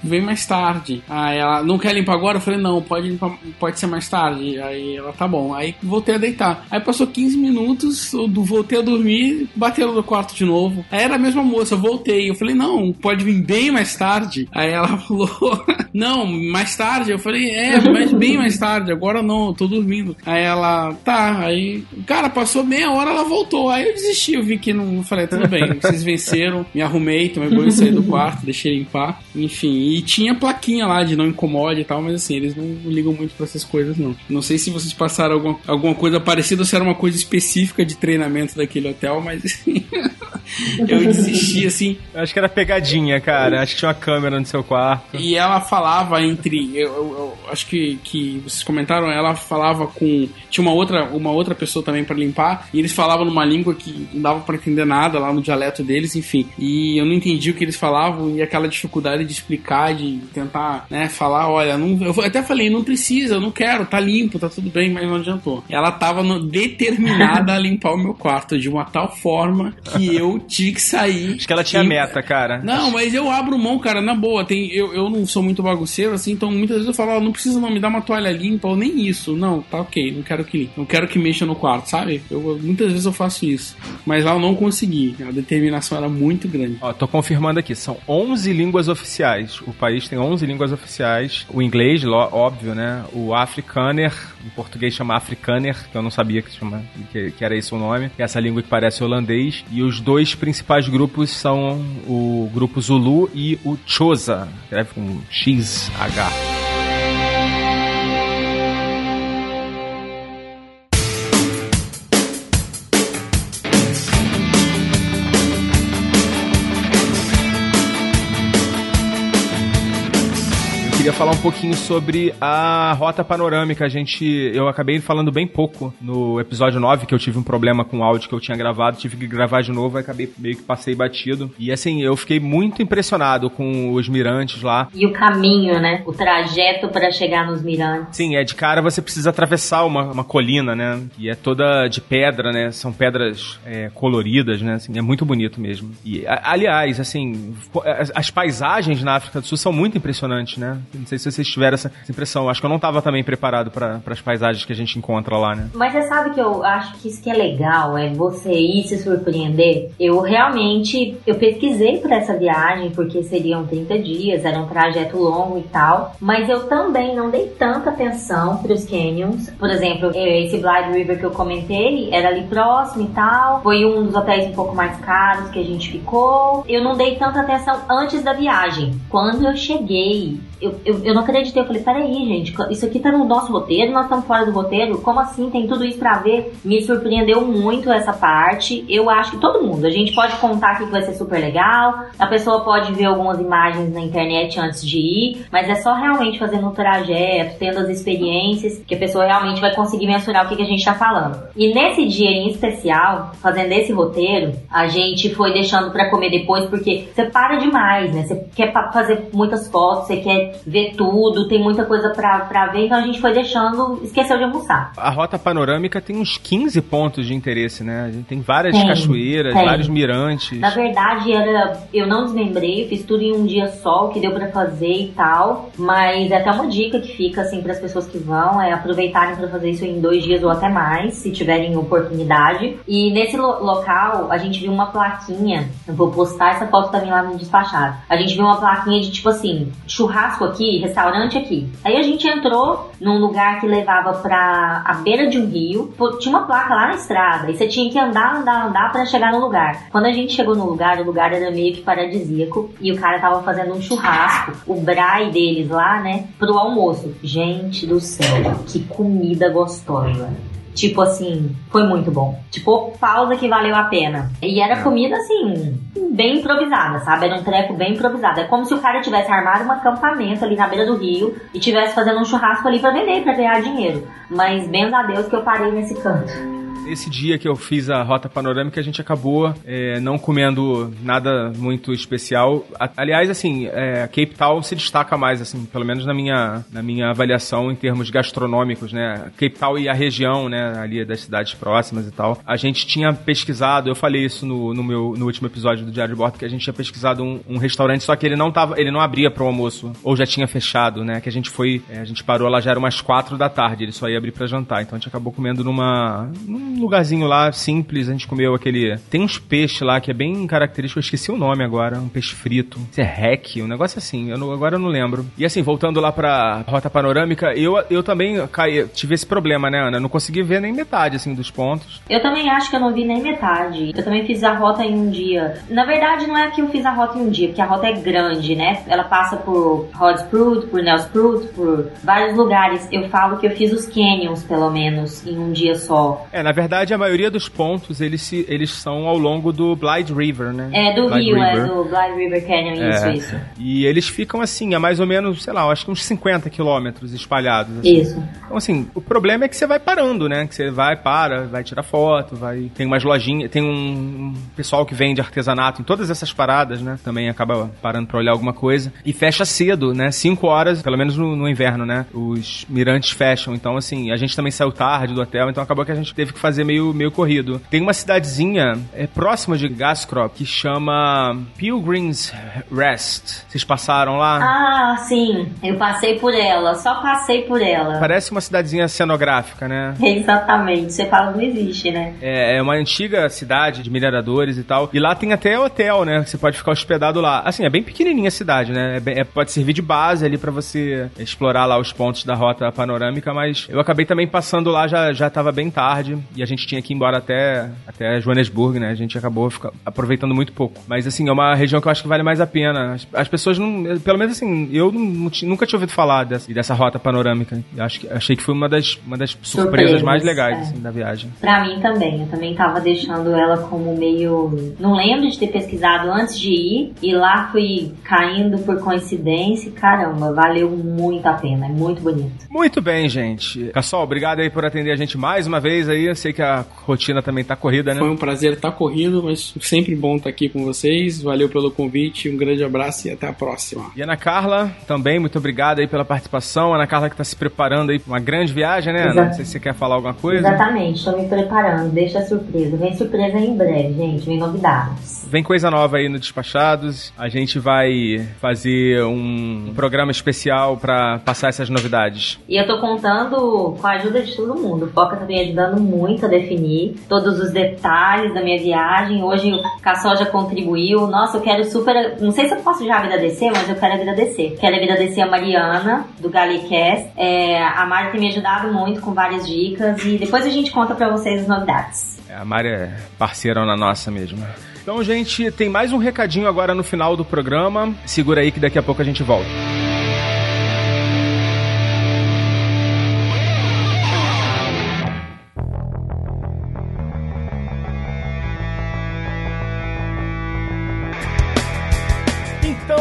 Vem mais tarde. Aí ela, não quer limpar agora? Eu falei, não, pode limpar, pode ser mais tarde. Aí ela, tá bom. Aí voltei a deitar. Aí passou 15 minutos, eu voltei a dormir, bateram no quarto de novo. Aí era a mesma moça, eu voltei. Eu falei, não, pode vir bem mais tarde. Aí ela (laughs) falou, não, mais tarde. Eu falei, é, mas bem mais tarde. Agora não, eu tô dormindo. Aí ela, tá. Aí, cara, passou meia hora, ela voltou. Aí eu desisti, eu vi que não. eu Falei, tudo bem, vocês venceram. Me arrumei, tomei banho, saí do quarto, deixei limpar. Enfim, e tinha plaquinha lá de não incomode e tal, mas assim, eles não ligam muito pra essas coisas, não. Não sei se vocês passaram alguma, alguma coisa parecida ou se era uma coisa específica de treinamento daquele hotel, mas assim. (laughs) eu desisti, assim. Acho que era pegadinha, cara. Acho que tinha uma câmera no seu quarto. E ela falava entre. Eu, eu- eu acho que, que vocês comentaram, ela falava com. Tinha uma outra, uma outra pessoa também pra limpar, e eles falavam numa língua que não dava pra entender nada lá no dialeto deles, enfim. E eu não entendi o que eles falavam e aquela dificuldade de explicar, de tentar, né, falar, olha, não, eu até falei, não precisa, eu não quero, tá limpo, tá tudo bem, mas não adiantou. Ela tava no- determinada a (laughs) limpar o meu quarto de uma tal forma que eu tinha que sair. Acho que ela tinha E- meta, cara. não, mas eu abro mão, cara, na boa. Tem, eu, eu não sou muito bagunceiro, assim, então muitas vezes eu falo, ó, não precisa não me dar uma toalha limpa ou nem isso. Não, tá ok, não quero que não quero que mexa no quarto, sabe? Eu, muitas vezes eu faço isso. Mas lá eu não consegui. A determinação era muito grande. Ó, tô confirmando aqui, são 11 línguas oficiais. O país tem 11 línguas oficiais. O inglês, óbvio, né? O afrikaner, em português chama afrikaner, que eu não sabia que, chama, que, que era esse o nome, que é essa língua que parece holandês. E os dois principais grupos são o grupo Zulu e o Xhosa, escreve com XH. Queria falar um pouquinho sobre a rota panorâmica. A gente, eu acabei falando bem pouco no episódio 9, que eu tive um problema com o áudio que eu tinha gravado, tive que gravar de novo, acabei meio que passei batido. E assim, eu fiquei muito impressionado com os mirantes lá. E o caminho, né? O trajeto para chegar nos mirantes. Sim, é de cara você precisa atravessar uma, uma colina, né? E é toda de pedra, né? São pedras é, coloridas, né? Assim, é muito bonito mesmo. E, a- aliás, assim, as paisagens na África do Sul são muito impressionantes, né? Não sei se vocês tiveram essa, impressão. Acho que eu não estava também preparado para as paisagens que a gente encontra lá, né? Mas você sabe que eu acho que isso que é legal, é você ir se surpreender. Eu realmente, eu pesquisei para essa viagem, porque seriam 30 dias, era um trajeto longo e tal, mas eu também não dei tanta atenção para os canyons. Por exemplo, eh, esse Blind River que eu comentei, era ali próximo e tal, foi um dos hotéis um pouco mais caros que a gente ficou. Eu não dei tanta atenção antes da viagem. Quando eu cheguei, eu, eu, eu não acreditei. Eu falei, peraí, gente, isso aqui tá no nosso roteiro, nós estamos fora do roteiro. Como assim? Tem tudo isso pra ver. Me surpreendeu muito essa parte. Eu acho que todo mundo, a gente pode contar aqui que vai ser super legal. A pessoa pode ver algumas imagens na internet antes de ir, mas é só realmente fazendo o trajeto, tendo as experiências, que a pessoa realmente vai conseguir mensurar o que, que a gente tá falando. E nesse dia em especial, fazendo esse roteiro, a gente foi deixando pra comer depois, porque você para demais, né? Você quer fazer muitas fotos, você quer ver tudo, tem muita coisa pra, pra ver, então a gente foi deixando, esqueceu de almoçar. A rota panorâmica tem uns 15 pontos de interesse, né? A gente tem várias Tem, cachoeiras, tem. vários mirantes. Na verdade, era. Eu não desmembrei, fiz tudo em um dia só, o que deu pra fazer e tal. Mas é até uma dica que fica, assim, para as pessoas que vão, é aproveitarem pra fazer isso em dois dias ou até mais, se tiverem oportunidade. E nesse lo- local, a gente viu uma plaquinha. Eu vou postar essa foto também lá no despachado. A gente viu uma plaquinha de tipo assim: churrasco aqui aqui, restaurante aqui. Aí a gente entrou num lugar que levava pra a beira de um rio. Tinha uma placa lá na estrada. E você tinha que andar, andar, andar pra chegar no lugar. Quando a gente chegou no lugar, o lugar era meio que paradisíaco. E o cara tava fazendo um churrasco. O brai deles lá, né? Pro almoço. Gente do céu, que comida gostosa. Tipo assim, foi muito bom. Tipo, pausa que valeu a pena. E era comida assim, bem improvisada, sabe? Era um treco bem improvisado. É como se o cara tivesse armado um acampamento ali na beira do rio e tivesse fazendo um churrasco ali pra vender, pra ganhar dinheiro. Mas, benza a Deus que eu parei nesse canto. Esse dia que eu fiz a rota panorâmica, a gente acabou é, não comendo nada muito especial. Aliás, assim, é, Cape Town se destaca mais, assim, pelo menos na minha, na minha avaliação em termos gastronômicos, né? Cape Town e a região, né, ali das cidades próximas e tal. A gente tinha pesquisado, eu falei isso no, no meu no último episódio do Diário de Bordo, que a gente tinha pesquisado um, um restaurante, só que ele não tava, ele não abria para o almoço, ou já tinha fechado, né? Que a gente foi, é, a gente parou lá já era umas quatro da tarde, ele só ia abrir para jantar, então a gente acabou comendo numa num lugarzinho lá simples, a gente comeu aquele, tem uns peixes lá que é bem característico, eu esqueci o nome agora, um peixe frito, isso é rec, um negócio assim, eu não- agora eu não lembro. E assim, voltando lá pra rota panorâmica, eu, eu também caí, tive esse problema, né, Ana? Eu não consegui ver nem metade, assim, dos pontos. Eu também acho que eu não vi nem metade. Eu também fiz a rota em um dia. Na verdade, não é que eu fiz a rota em um dia, porque a rota é grande, né? Ela passa por Hodsprut, por Nelsprut, por vários lugares. Eu falo que eu fiz os canyons, pelo menos, em um dia só. É, na verdade, a maioria dos pontos, eles, se, eles são ao longo do Blythe River, né? É do Blythe Rio, é River. do Blythe River Canyon, isso, É. isso. E eles ficam assim, a mais ou menos, sei lá, acho que uns 50 quilômetros espalhados. assim. Isso. Então, assim, o problema é que você vai parando, né? Que você vai, para, vai tirar foto, vai. Tem umas lojinhas, tem um pessoal que vende artesanato em todas essas paradas, né? Também acaba parando pra olhar alguma coisa. E fecha cedo, né? 5 horas, pelo menos no, no inverno, né? Os mirantes fecham. Então, assim, a gente também saiu tarde do hotel, então acabou que a gente teve que fazer meio, meio corrido. Tem uma cidadezinha é, próxima de Gascrop que chama Pilgrim's Rest. Vocês passaram lá? Ah, sim. Eu passei por ela, só passei por ela. Parece uma cidadezinha cenográfica, né? (laughs) Exatamente. Você fala, não existe, né? É, é uma antiga cidade de mineradores e tal. E lá tem até hotel, né? Você pode ficar hospedado lá. Assim, é bem pequenininha a cidade, né? É bem- é- pode servir de base ali pra você explorar lá os pontos da rota panorâmica, mas eu acabei também passando lá, já, já tava bem tarde. E a gente tinha que ir embora até, até Joanesburgo, né? A gente acabou fica- aproveitando muito pouco. Mas assim, é uma região que eu acho que vale mais a pena. As, as pessoas não. Pelo menos assim, eu não- nunca tinha ouvido falar dessa, dessa rota panorâmica. Eu acho que, achei que foi uma das, uma das surpresas, Surpresas, mais legais é. assim, da viagem. Pra mim também. Eu também tava deixando ela como meio. Não lembro de ter pesquisado antes de ir. E lá fui caindo por coincidência. Caramba, valeu muito a pena. É muito bonito. Muito bem, gente. Cassol, obrigado aí por atender a gente mais uma vez aí. Eu sei que a rotina também tá corrida, né? Foi um prazer estar corrido, mas sempre bom estar aqui com vocês. Valeu pelo convite, um grande abraço e até a próxima. E Ana Carla, também, muito obrigado aí pela participação. Ana Carla que tá se preparando aí pra uma grande viagem, né? Ana? Não sei se você quer falar alguma coisa. Exatamente, tô me preparando. Deixa a surpresa. Vem surpresa em breve, gente. Vem novidades. Vem coisa nova aí no Despachados. A gente vai fazer um programa especial pra passar essas novidades. E eu tô contando com a ajuda de todo mundo. O Foca tá me ajudando muito a definir todos os detalhes da minha viagem. Hoje o Cassol já contribuiu. Nossa, eu quero super. Não sei se eu posso já agradecer, mas eu quero agradecer. Quero agradecer a Mariana, do Galecast. É, a Mari tem me ajudado muito com várias dicas. E depois a gente conta pra vocês as novidades. É, A Mari é parceira na nossa mesmo. Então, gente, tem mais um recadinho agora no final do programa. Segura aí que daqui a pouco a gente volta.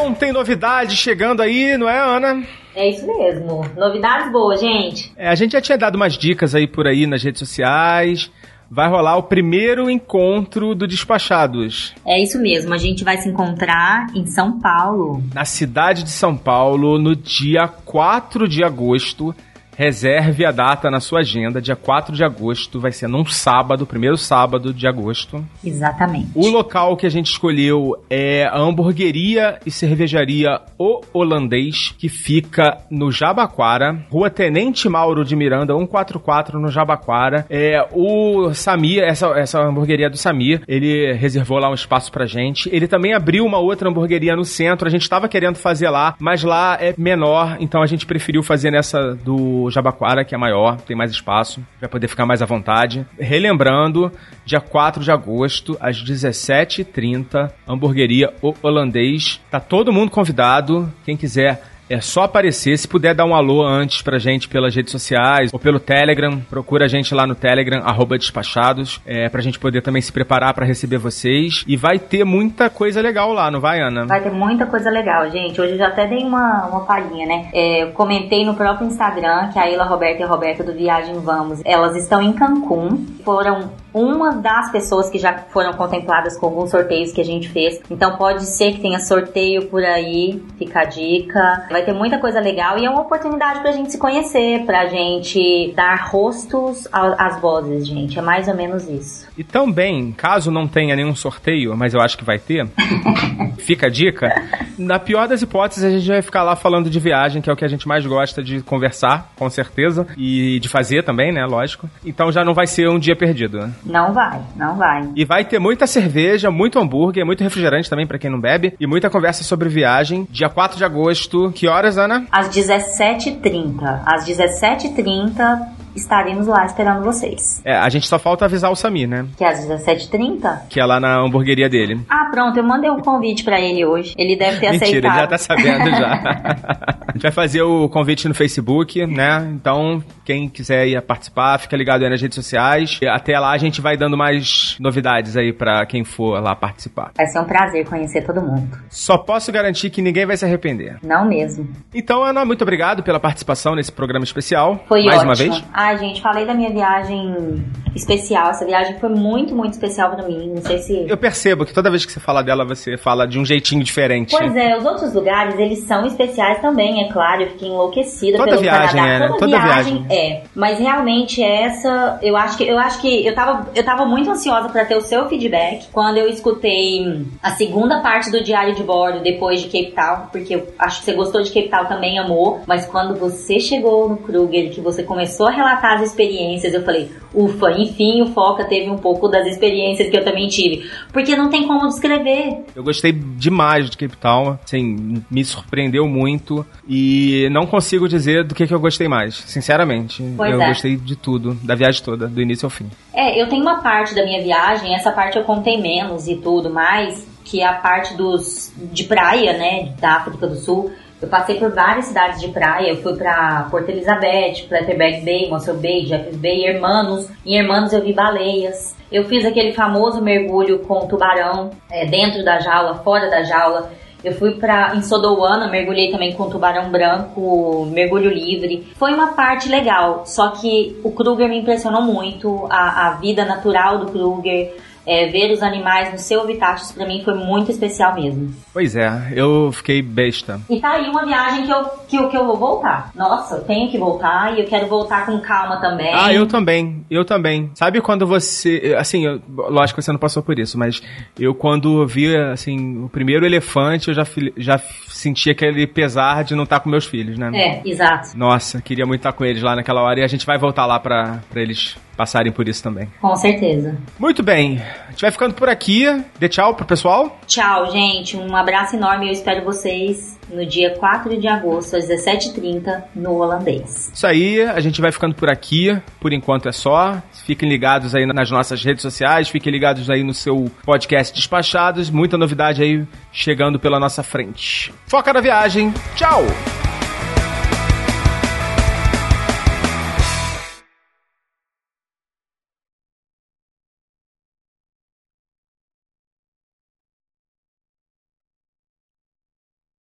Então, tem novidade chegando aí, não é, Ana? É isso mesmo. Novidades boas, gente. É, a gente já tinha dado umas dicas aí por aí nas redes sociais. Vai rolar o primeiro encontro do Despachados. É isso mesmo. A gente vai se encontrar em São Paulo. na cidade de São Paulo no dia 4 de agosto. Reserve a data na sua agenda, dia 4 de agosto, vai ser num sábado, primeiro sábado de agosto. Exatamente. O local que a gente escolheu é a hamburgueria e cervejaria O Holandês, que fica no Jabaquara, Rua Tenente Mauro de Miranda, 144 no Jabaquara. É o Samir, essa, essa hamburgueria do Samir, ele reservou lá um espaço pra gente. Ele também abriu uma outra hamburgueria no centro, a gente tava querendo fazer lá, mas lá é menor, então a gente preferiu fazer nessa do Jabaquara, que é maior, tem mais espaço, vai poder ficar mais à vontade. Relembrando, dia 4 de agosto, às 17h30, hamburgueria O Holandês. Tá todo mundo convidado, quem quiser é só aparecer. Se puder dar um alô antes pra gente pelas redes sociais ou pelo Telegram, procura a gente lá no Telegram, arroba despachados, é, pra gente poder também se preparar para receber vocês. E vai ter muita coisa legal lá, não vai, Ana? Vai ter muita coisa legal, gente. Hoje eu já até dei uma, uma palhinha, né? É, eu comentei no próprio Instagram que a Ilha Roberta e a Roberta do Viagem Vamos, elas estão em Cancún. Foram uma das pessoas que já foram contempladas com alguns sorteios que a gente fez. Então pode ser que tenha sorteio por aí, fica a dica. Vai ter muita coisa legal e é uma oportunidade pra gente se conhecer, pra gente dar rostos às vozes, gente. É mais ou menos isso. E também, caso não tenha nenhum sorteio, mas eu acho que vai ter, (laughs) fica a dica. Na pior das hipóteses, a gente vai ficar lá falando de viagem, que é o que a gente mais gosta de conversar, com certeza, e de fazer também, né? Lógico. Então já não vai ser um dia perdido, né? Não vai, não vai. E vai ter muita cerveja, muito hambúrguer, muito refrigerante também para quem não bebe, e muita conversa sobre viagem. Dia 4 de agosto, que horas, Ana? Às 17h30. Às 17h30 estaremos lá esperando vocês. É, a gente só falta avisar o Samir, né? Que é às 17h30? Que é lá na hamburgueria dele. Ah, pronto, eu mandei um convite para ele hoje. Ele deve ter Mentira, aceitado. ele já tá sabendo já. (laughs) a gente vai fazer o convite no Facebook, né? Então, quem quiser ir participar, fica ligado aí nas redes sociais. Até lá a gente vai dando mais novidades aí para quem for lá participar. Vai ser um prazer conhecer todo mundo. Só posso garantir que ninguém vai se arrepender. Não mesmo. Então, Ana, muito obrigado pela participação nesse programa especial. Foi mais ótimo. uma vez. Ai, gente, falei da minha viagem especial. Essa viagem foi muito, muito especial para mim. Não sei se. Eu percebo que toda vez que você fala dela, você fala de um jeitinho diferente. Pois é, os outros lugares, eles são especiais também, é claro. Eu fiquei enlouquecida Toda pelo viagem Canadá. é, né? Toda, Toda viagem, viagem. é. Mas realmente essa, eu acho que eu acho que eu tava, eu tava muito ansiosa para ter o seu feedback quando eu escutei a segunda parte do diário de bordo depois de Cape Town, porque eu acho que você gostou de Cape Town também, amou. Mas quando você chegou no Kruger, que você começou a relatar as experiências, eu falei, ufa, enfim, o Foca teve um pouco das experiências que eu também tive. Porque não tem como descrever. Eu gostei demais de Cape Town, assim, me surpreendeu muito e não consigo dizer do que, que eu gostei mais, sinceramente. Pois eu é. gostei de tudo, da viagem toda, do início ao fim. É, eu tenho uma parte da minha viagem, essa parte eu contei menos e tudo mais, que é a parte dos de praia, né, da África do Sul. Eu passei por várias cidades de praia, eu fui pra Porto Elizabeth, Flatterback Bay, Mossel Bay, Jeffers Bay, Hermanos. Em Hermanos eu vi baleias. Eu fiz aquele famoso mergulho com tubarão é, dentro da jaula, fora da jaula. Eu fui pra, em Sodowana, mergulhei também com tubarão branco, mergulho livre. Foi uma parte legal, só que o Kruger me impressionou muito, a, a vida natural do Kruger, é, ver os animais no seu habitat, isso pra mim foi muito especial mesmo. Pois é, eu fiquei besta. E tá aí uma viagem que eu, que, que eu vou voltar. Nossa, eu tenho que voltar e eu quero voltar com calma também. Ah, eu também, eu também. Sabe quando você. Assim, eu- lógico que você não passou por isso, mas eu quando vi, assim, o primeiro elefante, eu já, já senti aquele pesar de não estar com meus filhos, né? É, exato. Nossa, queria muito estar com eles lá naquela hora e a gente vai voltar lá pra, pra eles passarem por isso também. Com certeza. Muito bem, a gente vai ficando por aqui. Dê tchau pro pessoal. Tchau, gente. Um abraço enorme. Eu espero vocês no dia 4 de agosto, às 17h30, no Holandês. Isso aí, a gente vai ficando por aqui. Por enquanto é só. Fiquem ligados aí nas nossas redes sociais, fiquem ligados aí no seu podcast Despachados. Muita novidade aí chegando pela nossa frente. Foca na viagem. Tchau!